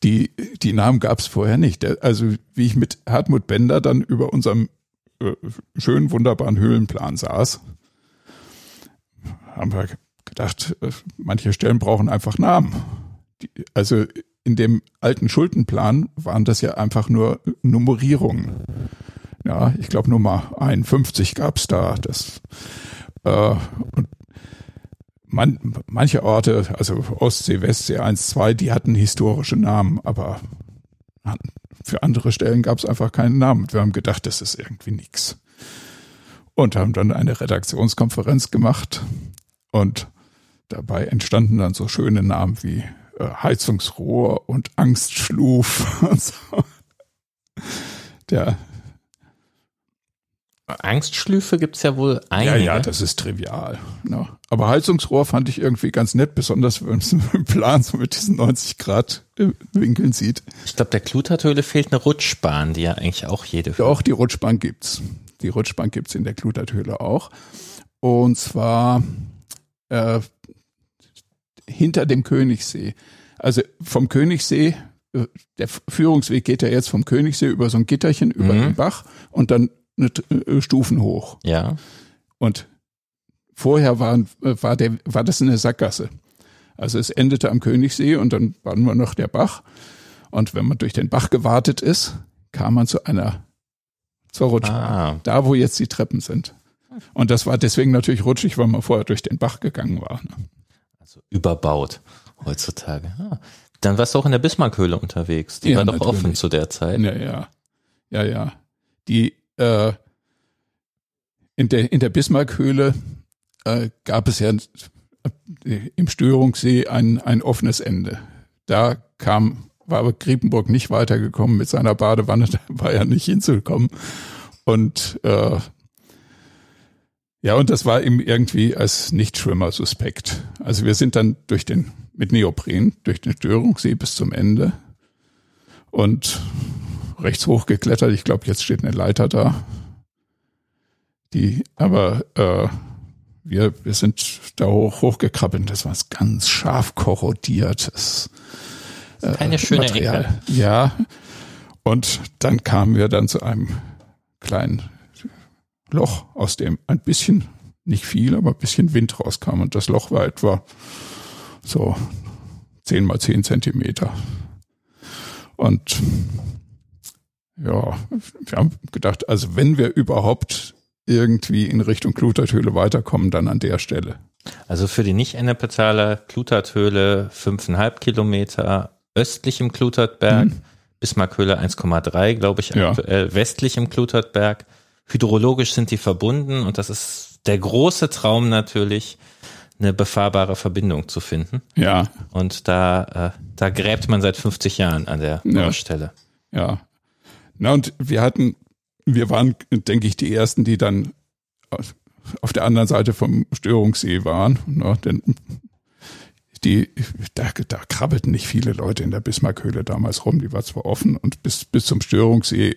Speaker 2: die, die Namen gab es vorher nicht. Also wie ich mit Hartmut Bender dann über unserem äh, schönen, wunderbaren Höhlenplan saß, haben wir gedacht, äh, manche Stellen brauchen einfach Namen. Die, also in dem alten Schuldenplan waren das ja einfach nur Nummerierungen. Ja, ich glaube Nummer 51 gab's da. Das äh, und man, manche Orte, also Ostsee, Westsee 1, 2, die hatten historische Namen, aber für andere Stellen gab es einfach keinen Namen. Wir haben gedacht, das ist irgendwie nix. Und haben dann eine Redaktionskonferenz gemacht und dabei entstanden dann so schöne Namen wie äh, Heizungsrohr und Angstschluf und so. Der
Speaker 1: Angstschlüfe gibt's ja wohl einige.
Speaker 2: Ja, ja, das ist trivial. Ne? Aber Heizungsrohr fand ich irgendwie ganz nett, besonders wenn man es im Plan so mit diesen 90 Grad äh, Winkeln sieht.
Speaker 1: Ich glaube, der Klutertöle fehlt eine Rutschbahn, die ja eigentlich auch jede.
Speaker 2: Ja, auch die Rutschbahn gibt's. Die Rutschbahn gibt's in der Klutertöle auch. Und zwar äh, hinter dem Königssee. Also vom Königssee, äh, der Führungsweg geht ja jetzt vom Königssee über so ein Gitterchen über mhm. den Bach und dann Stufen hoch.
Speaker 1: Ja.
Speaker 2: Und vorher waren, äh, war, der, war das eine Sackgasse. Also es endete am Königssee und dann war nur noch der Bach. Und wenn man durch den Bach gewartet ist, kam man zu einer zur Rutschbahn. Ah. Da, wo jetzt die Treppen sind. Und das war deswegen natürlich rutschig, weil man vorher durch den Bach gegangen war. Ne?
Speaker 1: Also überbaut heutzutage. Ah. Dann warst du auch in der Bismarckhöhle unterwegs. Die ja, war doch natürlich. offen zu der Zeit.
Speaker 2: Ja, ja. Ja, ja. Die äh, in der, in der Bismarckhöhle äh, gab es ja im Störungssee ein, ein offenes Ende. Da kam, war aber Griepenburg nicht weitergekommen mit seiner Badewanne, da war er nicht hinzukommen. Und äh, ja, und das war ihm irgendwie als Nichtschwimmer suspekt. Also wir sind dann durch den, mit Neopren, durch den Störungssee bis zum Ende. Und rechts hochgeklettert. Ich glaube, jetzt steht eine Leiter da. Die, aber äh, wir, wir sind da hoch, hochgekrabbelt. Das war ganz scharf korrodiertes
Speaker 1: äh, Keine schöne Material. Ecke.
Speaker 2: Ja. Und dann kamen wir dann zu einem kleinen Loch, aus dem ein bisschen, nicht viel, aber ein bisschen Wind rauskam. Und das Loch war etwa so zehn mal zehn Zentimeter. Und ja, wir haben gedacht, also wenn wir überhaupt irgendwie in Richtung Kluterthöhle weiterkommen, dann an der Stelle.
Speaker 1: Also für die Nicht-Ennepezaler Kluterthöhle fünfeinhalb Kilometer östlich im Klutertberg, mhm. Bismarckhöhle 1,3, glaube ich, ja. aktuell westlich im Klutertberg. Hydrologisch sind die verbunden und das ist der große Traum natürlich, eine befahrbare Verbindung zu finden.
Speaker 2: Ja.
Speaker 1: Und da, äh, da gräbt man seit 50 Jahren an der
Speaker 2: ja.
Speaker 1: Stelle.
Speaker 2: Ja, na, und wir hatten, wir waren, denke ich, die ersten, die dann auf der anderen Seite vom Störungssee waren. Ne, denn die, da, da krabbelten nicht viele Leute in der Bismarckhöhle damals rum. Die war zwar offen und bis, bis zum Störungssee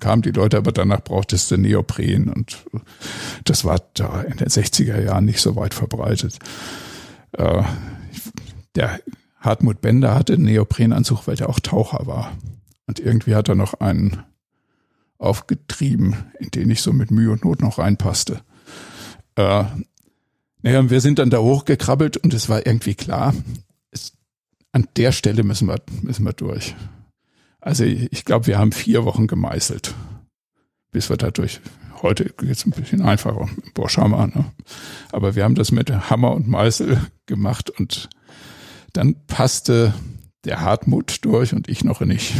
Speaker 2: kamen die Leute, aber danach brauchtest du Neopren und das war da in den 60er Jahren nicht so weit verbreitet. Äh, der Hartmut Bender hatte einen Neoprenanzug, weil der auch Taucher war. Und irgendwie hat er noch einen aufgetrieben, in den ich so mit Mühe und Not noch reinpasste. Äh, naja, wir sind dann da hochgekrabbelt und es war irgendwie klar, es, an der Stelle müssen wir, müssen wir durch. Also ich glaube, wir haben vier Wochen gemeißelt, bis wir dadurch, heute geht es ein bisschen einfacher, Borschhammer, ne? aber wir haben das mit Hammer und Meißel gemacht und dann passte der Hartmut durch und ich noch nicht.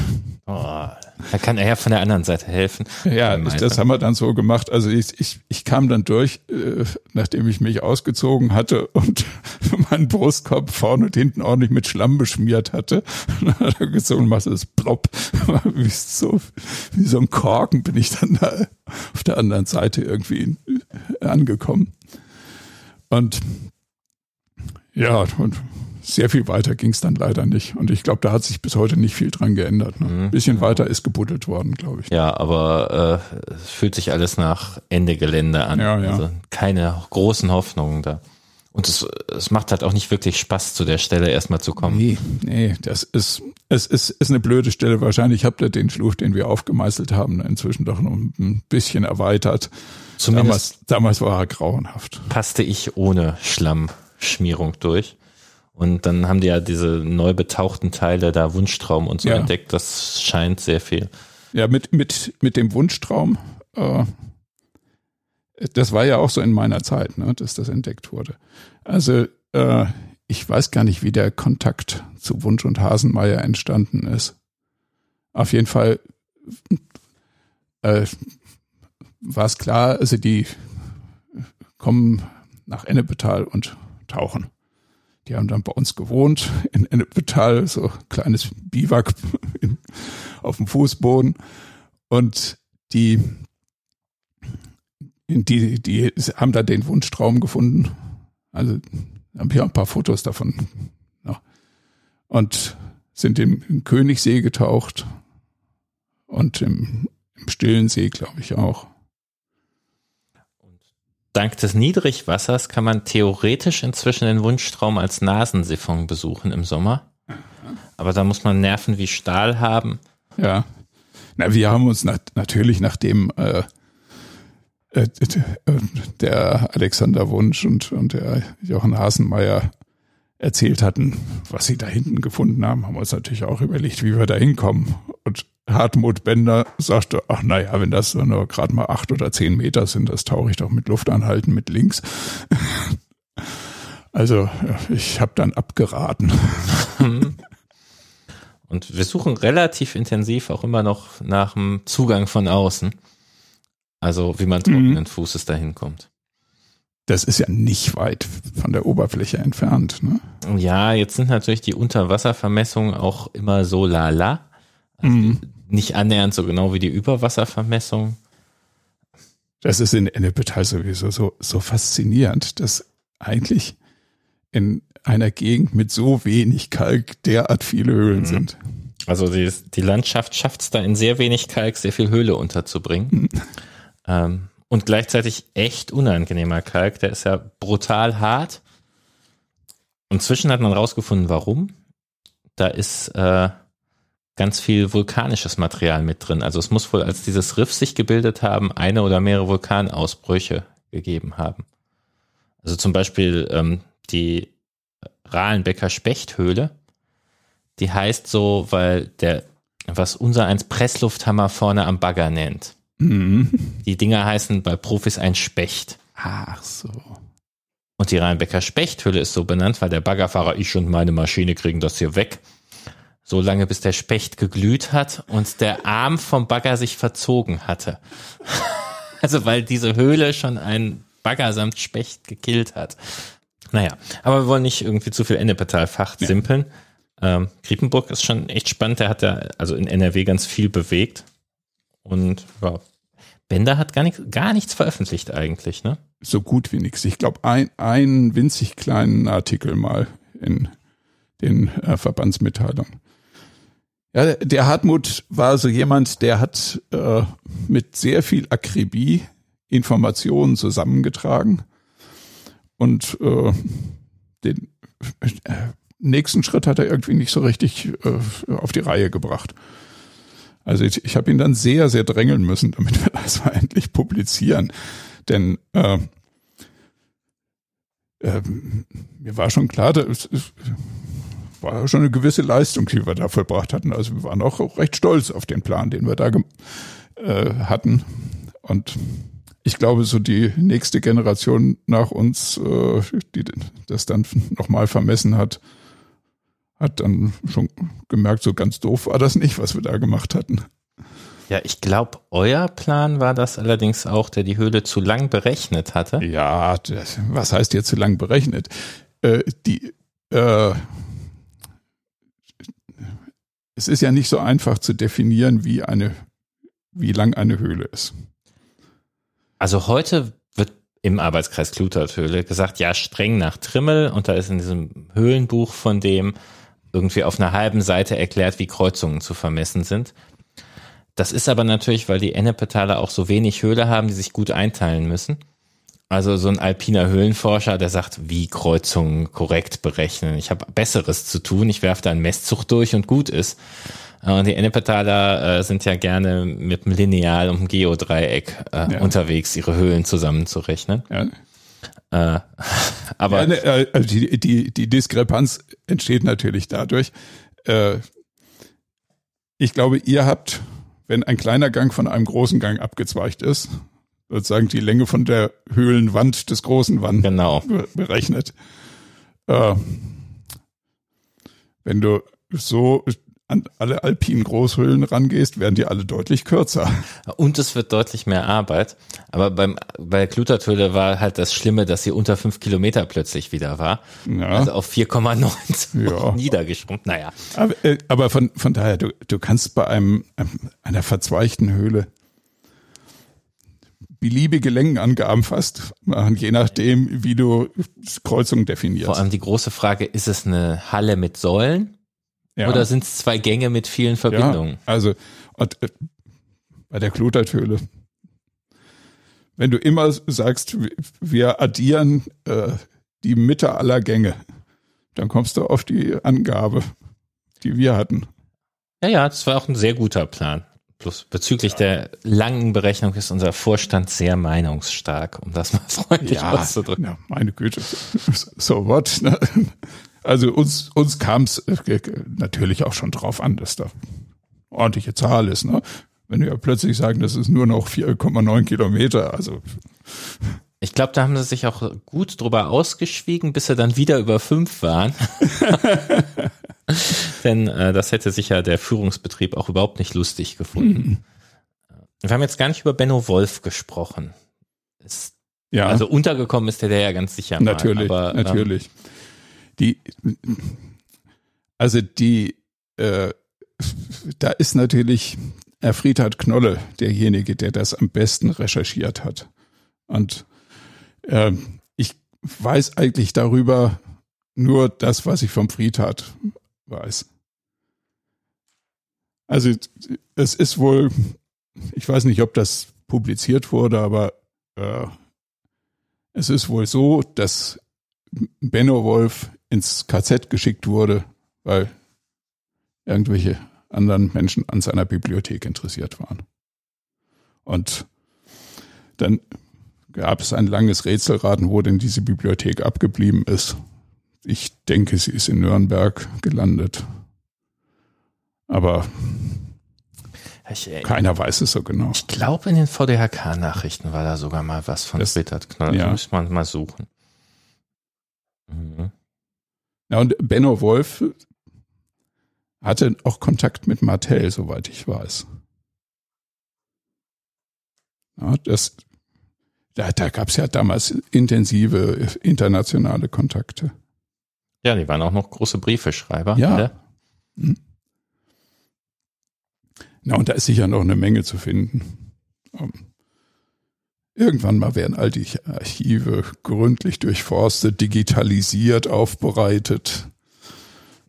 Speaker 1: Oh, da kann er ja von der anderen Seite helfen.
Speaker 2: Ja, das haben wir dann so gemacht. Also ich, ich, ich kam dann durch, äh, nachdem ich mich ausgezogen hatte und meinen Brustkorb vorne und hinten ordentlich mit Schlamm beschmiert hatte. dann hat er gezogen, machst es plopp. wie, so, wie so ein Korken bin ich dann da auf der anderen Seite irgendwie angekommen. Und ja, und sehr viel weiter ging es dann leider nicht. Und ich glaube, da hat sich bis heute nicht viel dran geändert. Ne? Mhm. Ein bisschen weiter ist gebuddelt worden, glaube ich.
Speaker 1: Ja, aber äh, es fühlt sich alles nach Ende Gelände an.
Speaker 2: Ja, ja.
Speaker 1: Also keine großen Hoffnungen da. Und es, es macht halt auch nicht wirklich Spaß, zu der Stelle erstmal zu kommen.
Speaker 2: Nee, nee, das ist, es ist, ist eine blöde Stelle. Wahrscheinlich habt ihr den Schluch, den wir aufgemeißelt haben, inzwischen doch noch ein bisschen erweitert. Zumindest damals, damals war er grauenhaft.
Speaker 1: Passte ich ohne Schlammschmierung durch. Und dann haben die ja diese neu betauchten Teile da Wunschtraum und so ja. entdeckt. Das scheint sehr viel.
Speaker 2: Ja, mit, mit, mit dem Wunschtraum, äh, das war ja auch so in meiner Zeit, ne, dass das entdeckt wurde. Also äh, ich weiß gar nicht, wie der Kontakt zu Wunsch und Hasenmeier entstanden ist. Auf jeden Fall äh, war es klar, also die kommen nach Ennepetal und tauchen. Die haben dann bei uns gewohnt in Ennepetal, so kleines Biwak in, auf dem Fußboden. Und die, die, die haben da den Wunschtraum gefunden. Also haben hier ein paar Fotos davon. Ja. Und sind im Königssee getaucht und im, im Stillen See, glaube ich, auch.
Speaker 1: Dank des Niedrigwassers kann man theoretisch inzwischen den Wunschtraum als Nasensiphon besuchen im Sommer. Aber da muss man Nerven wie Stahl haben.
Speaker 2: Ja. Na, wir haben uns nat natürlich nachdem äh, äh, der Alexander Wunsch und, und der Jochen Hasenmeier erzählt hatten, was sie da hinten gefunden haben, haben wir uns natürlich auch überlegt, wie wir da hinkommen. Und Hartmut Bender sagte, ach naja, wenn das nur gerade mal acht oder zehn Meter sind, das tauche ich doch mit Luftanhalten mit links. Also ich habe dann abgeraten.
Speaker 1: Und wir suchen relativ intensiv auch immer noch nach dem Zugang von außen. Also wie man trockenen mhm. Fußes dahin kommt.
Speaker 2: Das ist ja nicht weit von der Oberfläche entfernt. Ne?
Speaker 1: Ja, jetzt sind natürlich die Unterwasservermessungen auch immer so lala. Also mhm nicht annähernd so genau wie die Überwasservermessung.
Speaker 2: Das ist in Ennepetal sowieso so, so faszinierend, dass eigentlich in einer Gegend mit so wenig Kalk derart viele Höhlen mhm. sind.
Speaker 1: Also die, die Landschaft schafft es da in sehr wenig Kalk sehr viel Höhle unterzubringen. Mhm. Ähm, und gleichzeitig echt unangenehmer Kalk. Der ist ja brutal hart. Inzwischen hat man rausgefunden, warum. Da ist äh, ganz viel vulkanisches Material mit drin. Also es muss wohl, als dieses Riff sich gebildet haben, eine oder mehrere Vulkanausbrüche gegeben haben. Also zum Beispiel ähm, die Rahlenbecker Spechthöhle, die heißt so, weil der, was unser eins Presslufthammer vorne am Bagger nennt. Mhm. Die Dinger heißen bei Profis ein Specht.
Speaker 2: Ach so.
Speaker 1: Und die Rahlenbecker Spechthöhle ist so benannt, weil der Baggerfahrer, ich und meine Maschine kriegen das hier weg so lange bis der Specht geglüht hat und der Arm vom Bagger sich verzogen hatte. also weil diese Höhle schon ein Bagger samt Specht gekillt hat. Naja, aber wir wollen nicht irgendwie zu viel Ennepetal-Fach ja. simpeln. Ähm, Griepenburg ist schon echt spannend. Der hat ja also in NRW ganz viel bewegt. Und ja, Bender hat gar nichts, gar nichts veröffentlicht eigentlich, ne?
Speaker 2: So gut wie nichts. Ich glaube, ein, einen winzig kleinen Artikel mal in den äh, Verbandsmitteilungen. Ja, der Hartmut war so jemand, der hat äh, mit sehr viel Akribie Informationen zusammengetragen und äh, den äh, nächsten Schritt hat er irgendwie nicht so richtig äh, auf die Reihe gebracht. Also ich, ich habe ihn dann sehr, sehr drängeln müssen, damit wir das mal endlich publizieren. Denn äh, äh, mir war schon klar, dass, war schon eine gewisse Leistung, die wir da vollbracht hatten. Also wir waren auch recht stolz auf den Plan, den wir da äh, hatten. Und ich glaube, so die nächste Generation nach uns, äh, die das dann nochmal vermessen hat, hat dann schon gemerkt, so ganz doof war das nicht, was wir da gemacht hatten.
Speaker 1: Ja, ich glaube, euer Plan war das allerdings auch, der die Höhle zu lang berechnet hatte.
Speaker 2: Ja, das, was heißt hier zu lang berechnet? Äh, die äh, es ist ja nicht so einfach zu definieren, wie eine, wie lang eine Höhle ist.
Speaker 1: Also heute wird im Arbeitskreis Kluterthöhle gesagt, ja, streng nach Trimmel und da ist in diesem Höhlenbuch von dem irgendwie auf einer halben Seite erklärt, wie Kreuzungen zu vermessen sind. Das ist aber natürlich, weil die Ennepetale auch so wenig Höhle haben, die sich gut einteilen müssen. Also so ein alpiner Höhlenforscher, der sagt, wie Kreuzungen korrekt berechnen. Ich habe Besseres zu tun. Ich werfe da einen Messzug durch und gut ist. Und die Ennepetaler äh, sind ja gerne mit dem Lineal und dem Geodreieck äh, ja. unterwegs, ihre Höhlen zusammenzurechnen. Ja.
Speaker 2: Äh, aber ja, ne, äh, also die, die, die Diskrepanz entsteht natürlich dadurch. Äh, ich glaube, ihr habt, wenn ein kleiner Gang von einem großen Gang abgezweigt ist, sozusagen die Länge von der Höhlenwand des großen Wand
Speaker 1: genau.
Speaker 2: berechnet. Äh, wenn du so an alle alpinen Großhöhlen rangehst, werden die alle deutlich kürzer.
Speaker 1: Und es wird deutlich mehr Arbeit. Aber beim, bei der Klutertöle war halt das Schlimme, dass sie unter fünf Kilometer plötzlich wieder war. Ja. Also auf 4,9 ja. niedergeschrumpft. Naja.
Speaker 2: Aber, äh, aber von, von daher, du, du kannst bei einem, einer verzweigten Höhle beliebige Längenangaben fast machen, je nachdem, wie du Kreuzung definierst.
Speaker 1: Vor allem die große Frage, ist es eine Halle mit Säulen ja. oder sind es zwei Gänge mit vielen Verbindungen? Ja,
Speaker 2: also und, äh, bei der Klutertöle, wenn du immer sagst, wir addieren äh, die Mitte aller Gänge, dann kommst du auf die Angabe, die wir hatten.
Speaker 1: Ja, ja, das war auch ein sehr guter Plan. Plus bezüglich ja. der langen Berechnung ist unser Vorstand sehr meinungsstark, um das mal freundlich ja, auszudrücken. Ja,
Speaker 2: meine Güte. So what? Also uns, uns kam es äh, natürlich auch schon drauf an, dass da ordentliche Zahl ist. Ne? Wenn wir plötzlich sagen, das ist nur noch 4,9 Kilometer, also
Speaker 1: ich glaube, da haben sie sich auch gut drüber ausgeschwiegen, bis sie dann wieder über fünf waren. Denn äh, das hätte sicher der Führungsbetrieb auch überhaupt nicht lustig gefunden. Mhm. Wir haben jetzt gar nicht über Benno Wolf gesprochen. Ist, ja. Also untergekommen ist der, der ja ganz sicher
Speaker 2: mal. Natürlich, aber, ähm, natürlich. Ähm, die, also die, äh, da ist natürlich Herr Friedhard Knolle derjenige, der das am besten recherchiert hat. Und äh, ich weiß eigentlich darüber nur das, was ich vom Friedhard weiß. Also es ist wohl, ich weiß nicht, ob das publiziert wurde, aber äh, es ist wohl so, dass Benno Wolf ins KZ geschickt wurde, weil irgendwelche anderen Menschen an seiner Bibliothek interessiert waren. Und dann gab es ein langes Rätselraten, wo denn diese Bibliothek abgeblieben ist. Ich denke, sie ist in Nürnberg gelandet. Aber äh, keiner weiß es so genau.
Speaker 1: Ich glaube, in den VDHK-Nachrichten war da sogar mal was von das, Knoll. Ja. muss man mal suchen.
Speaker 2: Mhm. Ja, und Benno Wolf hatte auch Kontakt mit Martell, soweit ich weiß. Ja, das, da, da gab es ja damals intensive internationale Kontakte.
Speaker 1: Ja, die waren auch noch große Briefeschreiber.
Speaker 2: Ja. Alle. Hm. Na, und da ist sicher noch eine Menge zu finden. Um, irgendwann mal werden all die Archive gründlich durchforstet, digitalisiert, aufbereitet.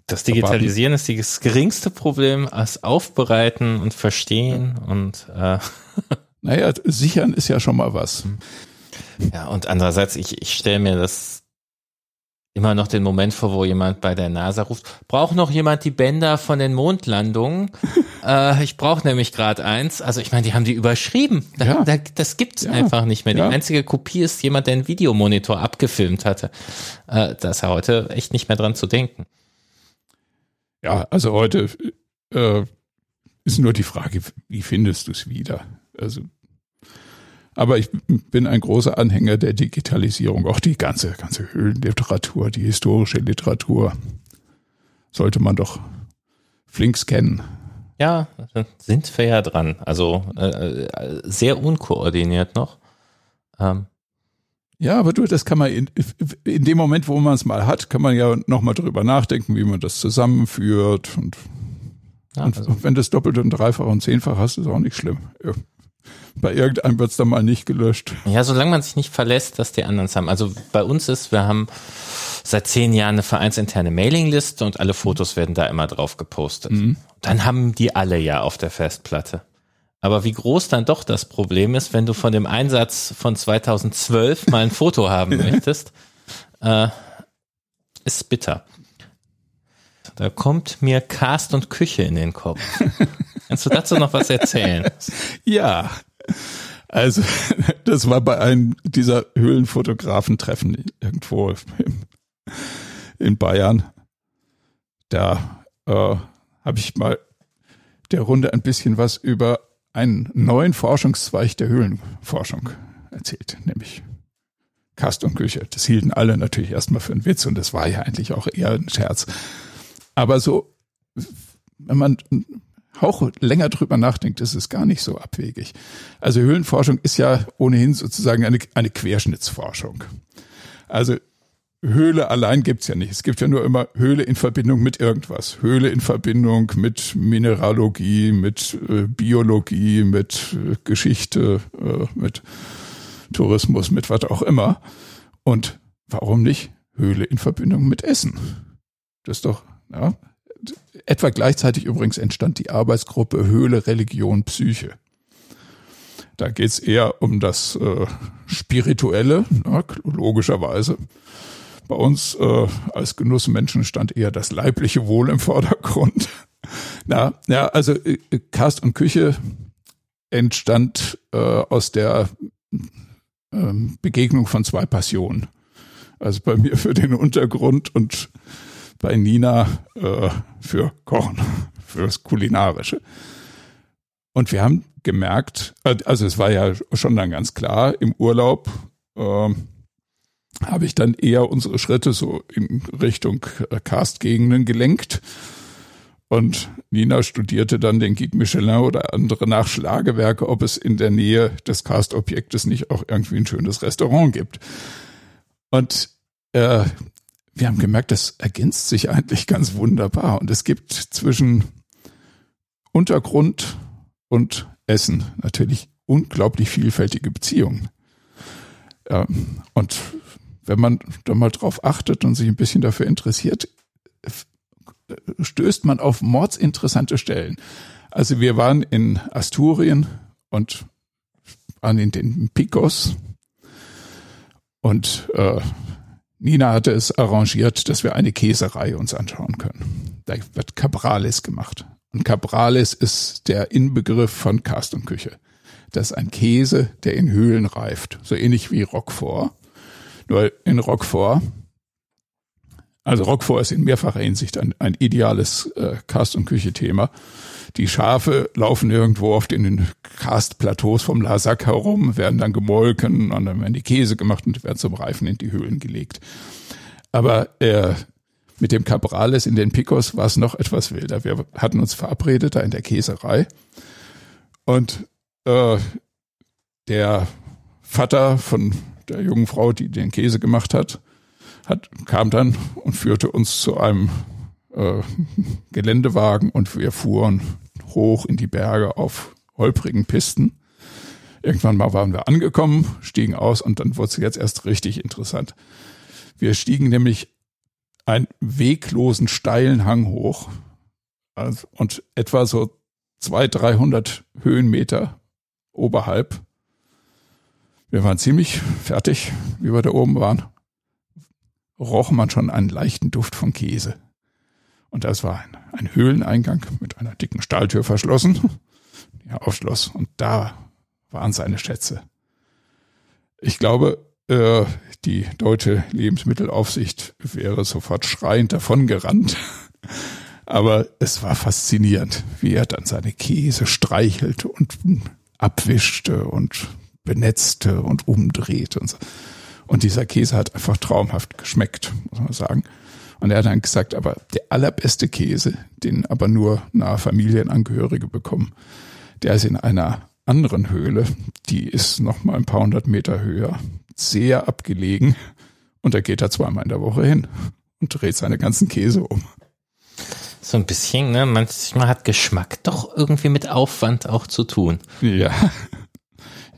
Speaker 1: Das Digitalisieren ist das geringste Problem als Aufbereiten und Verstehen ja. und äh.
Speaker 2: Naja, sichern ist ja schon mal was.
Speaker 1: Ja, und andererseits, ich, ich stelle mir das immer noch den Moment vor, wo jemand bei der NASA ruft, braucht noch jemand die Bänder von den Mondlandungen? äh, ich brauche nämlich gerade eins. Also ich meine, die haben die überschrieben. Da, ja. da, das gibt's ja. einfach nicht mehr. Die ja. einzige Kopie ist jemand, der einen Videomonitor abgefilmt hatte. Äh, da ist ja heute echt nicht mehr dran zu denken.
Speaker 2: Ja, also heute äh, ist nur die Frage, wie findest du es wieder? Also aber ich bin ein großer Anhänger der Digitalisierung. Auch die ganze, ganze Höhlenliteratur, die historische Literatur sollte man doch flink scannen.
Speaker 1: Ja, sind wir ja dran. Also äh, äh, sehr unkoordiniert noch.
Speaker 2: Ähm. Ja, aber du, das kann man in, in dem Moment, wo man es mal hat, kann man ja nochmal drüber nachdenken, wie man das zusammenführt. Und, ja, und also. wenn das doppelt und dreifach und zehnfach hast, ist auch nicht schlimm. Ja bei irgendeinem wird es dann mal nicht gelöscht.
Speaker 1: Ja, solange man sich nicht verlässt, dass die anderen es haben. Also bei uns ist, wir haben seit zehn Jahren eine vereinsinterne Mailingliste und alle Fotos werden da immer drauf gepostet. Mhm. Dann haben die alle ja auf der Festplatte. Aber wie groß dann doch das Problem ist, wenn du von dem Einsatz von 2012 mal ein Foto haben möchtest, äh, ist bitter. Da kommt mir Cast und Küche in den Kopf. Kannst du dazu noch was erzählen?
Speaker 2: Ja, also das war bei einem dieser Höhlenfotografentreffen irgendwo in Bayern. Da äh, habe ich mal der Runde ein bisschen was über einen neuen Forschungszweig der Höhlenforschung erzählt, nämlich Kast und Küche. Das hielten alle natürlich erstmal für einen Witz und das war ja eigentlich auch eher ein Scherz. Aber so, wenn man auch länger drüber nachdenkt, ist es gar nicht so abwegig. Also Höhlenforschung ist ja ohnehin sozusagen eine, eine Querschnittsforschung. Also Höhle allein gibt's ja nicht. Es gibt ja nur immer Höhle in Verbindung mit irgendwas. Höhle in Verbindung mit Mineralogie, mit äh, Biologie, mit äh, Geschichte, äh, mit Tourismus, mit was auch immer. Und warum nicht Höhle in Verbindung mit Essen? Das ist doch, ja. Etwa gleichzeitig übrigens entstand die Arbeitsgruppe Höhle, Religion, Psyche. Da geht's eher um das äh, Spirituelle, ja, logischerweise. Bei uns äh, als Genussmenschen stand eher das leibliche Wohl im Vordergrund. Na, ja, also äh, Cast und Küche entstand äh, aus der äh, Begegnung von zwei Passionen. Also bei mir für den Untergrund und bei Nina äh, für Kochen, fürs Kulinarische. Und wir haben gemerkt, äh, also es war ja schon dann ganz klar, im Urlaub äh, habe ich dann eher unsere Schritte so in Richtung Cast-Gegenden gelenkt. Und Nina studierte dann den Guide Michelin oder andere Nachschlagewerke, ob es in der Nähe des Cast-Objektes nicht auch irgendwie ein schönes Restaurant gibt. Und äh, wir haben gemerkt, das ergänzt sich eigentlich ganz wunderbar. Und es gibt zwischen Untergrund und Essen natürlich unglaublich vielfältige Beziehungen. Und wenn man da mal drauf achtet und sich ein bisschen dafür interessiert, stößt man auf mordsinteressante Stellen. Also wir waren in Asturien und waren in den Picos und äh, Nina hatte es arrangiert, dass wir eine Käserei uns anschauen können. Da wird Cabrales gemacht. Und Cabrales ist der Inbegriff von Cast und Küche. Das ist ein Käse, der in Höhlen reift. So ähnlich wie Roquefort. Nur in Roquefort, also Roquefort ist in mehrfacher Hinsicht ein, ein ideales äh, Cast- und Küche-Thema. Die Schafe laufen irgendwo auf den Karstplateaus vom Lasac herum, werden dann gemolken und dann werden die Käse gemacht und werden zum Reifen in die Höhlen gelegt. Aber äh, mit dem Cabrales in den Picos war es noch etwas wilder. Wir hatten uns verabredet da in der Käserei und äh, der Vater von der jungen Frau, die den Käse gemacht hat, hat kam dann und führte uns zu einem äh, Geländewagen und wir fuhren hoch in die Berge auf holprigen Pisten. Irgendwann mal waren wir angekommen, stiegen aus und dann wurde es jetzt erst richtig interessant. Wir stiegen nämlich einen weglosen steilen Hang hoch also, und etwa so zwei, dreihundert Höhenmeter oberhalb. Wir waren ziemlich fertig, wie wir da oben waren. Roch man schon einen leichten Duft von Käse. Und das war ein, ein Höhleneingang mit einer dicken Stahltür verschlossen, die er aufschloss. Und da waren seine Schätze. Ich glaube, äh, die deutsche Lebensmittelaufsicht wäre sofort schreiend davongerannt. Aber es war faszinierend, wie er dann seine Käse streichelte und abwischte und benetzte und umdrehte und so. Und dieser Käse hat einfach traumhaft geschmeckt, muss man sagen. Und er hat dann gesagt, aber der allerbeste Käse, den aber nur nahe Familienangehörige bekommen, der ist in einer anderen Höhle, die ist noch mal ein paar hundert Meter höher, sehr abgelegen. Und da geht er zweimal in der Woche hin und dreht seine ganzen Käse um.
Speaker 1: So ein bisschen, ne? Manchmal hat Geschmack doch irgendwie mit Aufwand auch zu tun.
Speaker 2: Ja.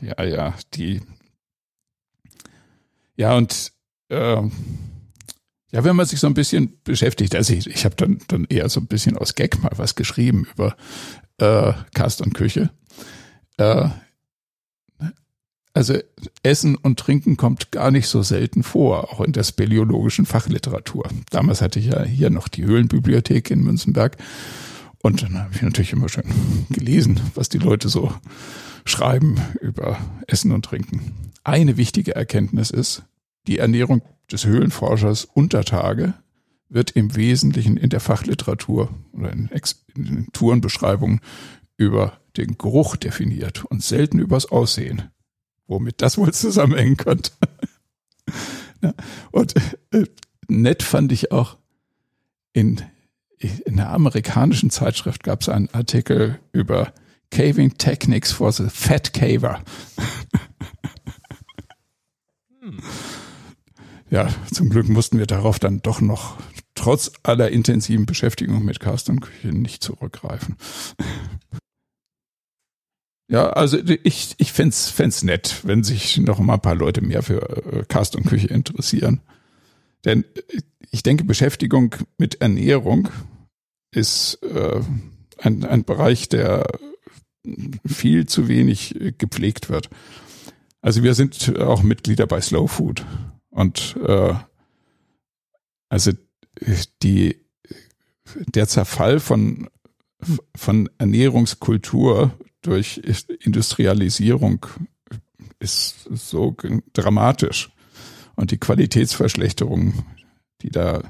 Speaker 2: Ja, ja, die. Ja, und äh, ja, wenn man sich so ein bisschen beschäftigt, also ich, ich habe dann, dann eher so ein bisschen aus Gag mal was geschrieben über äh, Cast und Küche. äh, also Essen und Trinken kommt gar nicht so selten vor, auch in der speleologischen Fachliteratur. Damals hatte ich ja hier noch die Höhlenbibliothek in Münzenberg und dann habe ich natürlich immer schön gelesen, was die Leute so schreiben über Essen und Trinken. Eine wichtige Erkenntnis ist, die Ernährung des Höhlenforschers unter Tage wird im Wesentlichen in der Fachliteratur oder in, Ex in Tourenbeschreibungen über den Geruch definiert und selten übers Aussehen womit das wohl zusammenhängen könnte. und äh, nett fand ich auch in, in einer amerikanischen Zeitschrift gab es einen Artikel über Caving Techniques for the Fat Caver. hm. Ja, zum Glück mussten wir darauf dann doch noch trotz aller intensiven Beschäftigung mit Cast und Küche nicht zurückgreifen. Ja, also ich, ich fände es nett, wenn sich noch mal ein paar Leute mehr für äh, Cast und Küche interessieren. Denn ich denke, Beschäftigung mit Ernährung ist äh, ein, ein Bereich, der viel zu wenig gepflegt wird. Also wir sind auch Mitglieder bei Slow Food und äh, also die der Zerfall von von Ernährungskultur durch Industrialisierung ist so dramatisch. Und die Qualitätsverschlechterungen, die da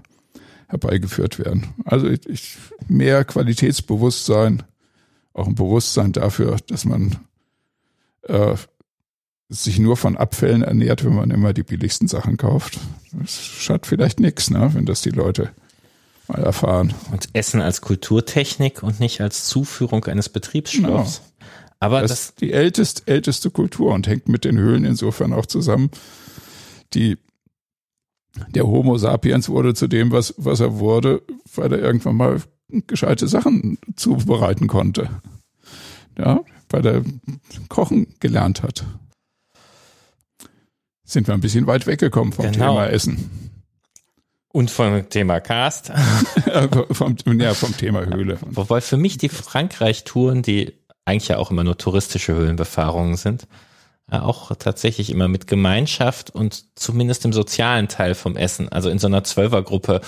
Speaker 2: herbeigeführt werden. Also ich, mehr Qualitätsbewusstsein, auch ein Bewusstsein dafür, dass man äh, sich nur von Abfällen ernährt, wenn man immer die billigsten Sachen kauft. Das schadet vielleicht nichts, ne, wenn das die Leute mal erfahren.
Speaker 1: Und Essen als Kulturtechnik und nicht als Zuführung eines Betriebsstoffs. Genau.
Speaker 2: Aber das, das ist die älteste, älteste Kultur und hängt mit den Höhlen insofern auch zusammen. Die, der Homo sapiens wurde zu dem, was, was er wurde, weil er irgendwann mal gescheite Sachen zubereiten konnte. Ja, weil er Kochen gelernt hat. Sind wir ein bisschen weit weggekommen vom genau. Thema Essen.
Speaker 1: Und vom Thema Cast.
Speaker 2: vom, ja, vom Thema Höhle.
Speaker 1: Wobei für mich die Frankreich-Touren, die eigentlich ja auch immer nur touristische Höhlenbefahrungen sind, auch tatsächlich immer mit Gemeinschaft und zumindest im sozialen Teil vom Essen. Also in so einer Zwölfergruppe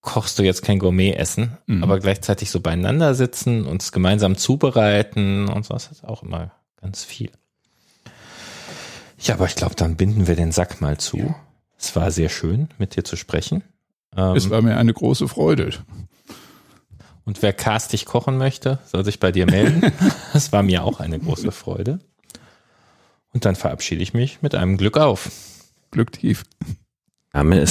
Speaker 1: kochst du jetzt kein Gourmet-Essen, mhm. aber gleichzeitig so beieinander sitzen und es gemeinsam zubereiten und so ist auch immer ganz viel. Ja, aber ich glaube, dann binden wir den Sack mal zu. Ja. Es war sehr schön, mit dir zu sprechen.
Speaker 2: Es war mir eine große Freude.
Speaker 1: Und wer castig kochen möchte, soll sich bei dir melden. Das war mir auch eine große Freude. Und dann verabschiede ich mich mit einem Glück auf.
Speaker 2: Glück tief.
Speaker 1: Name ist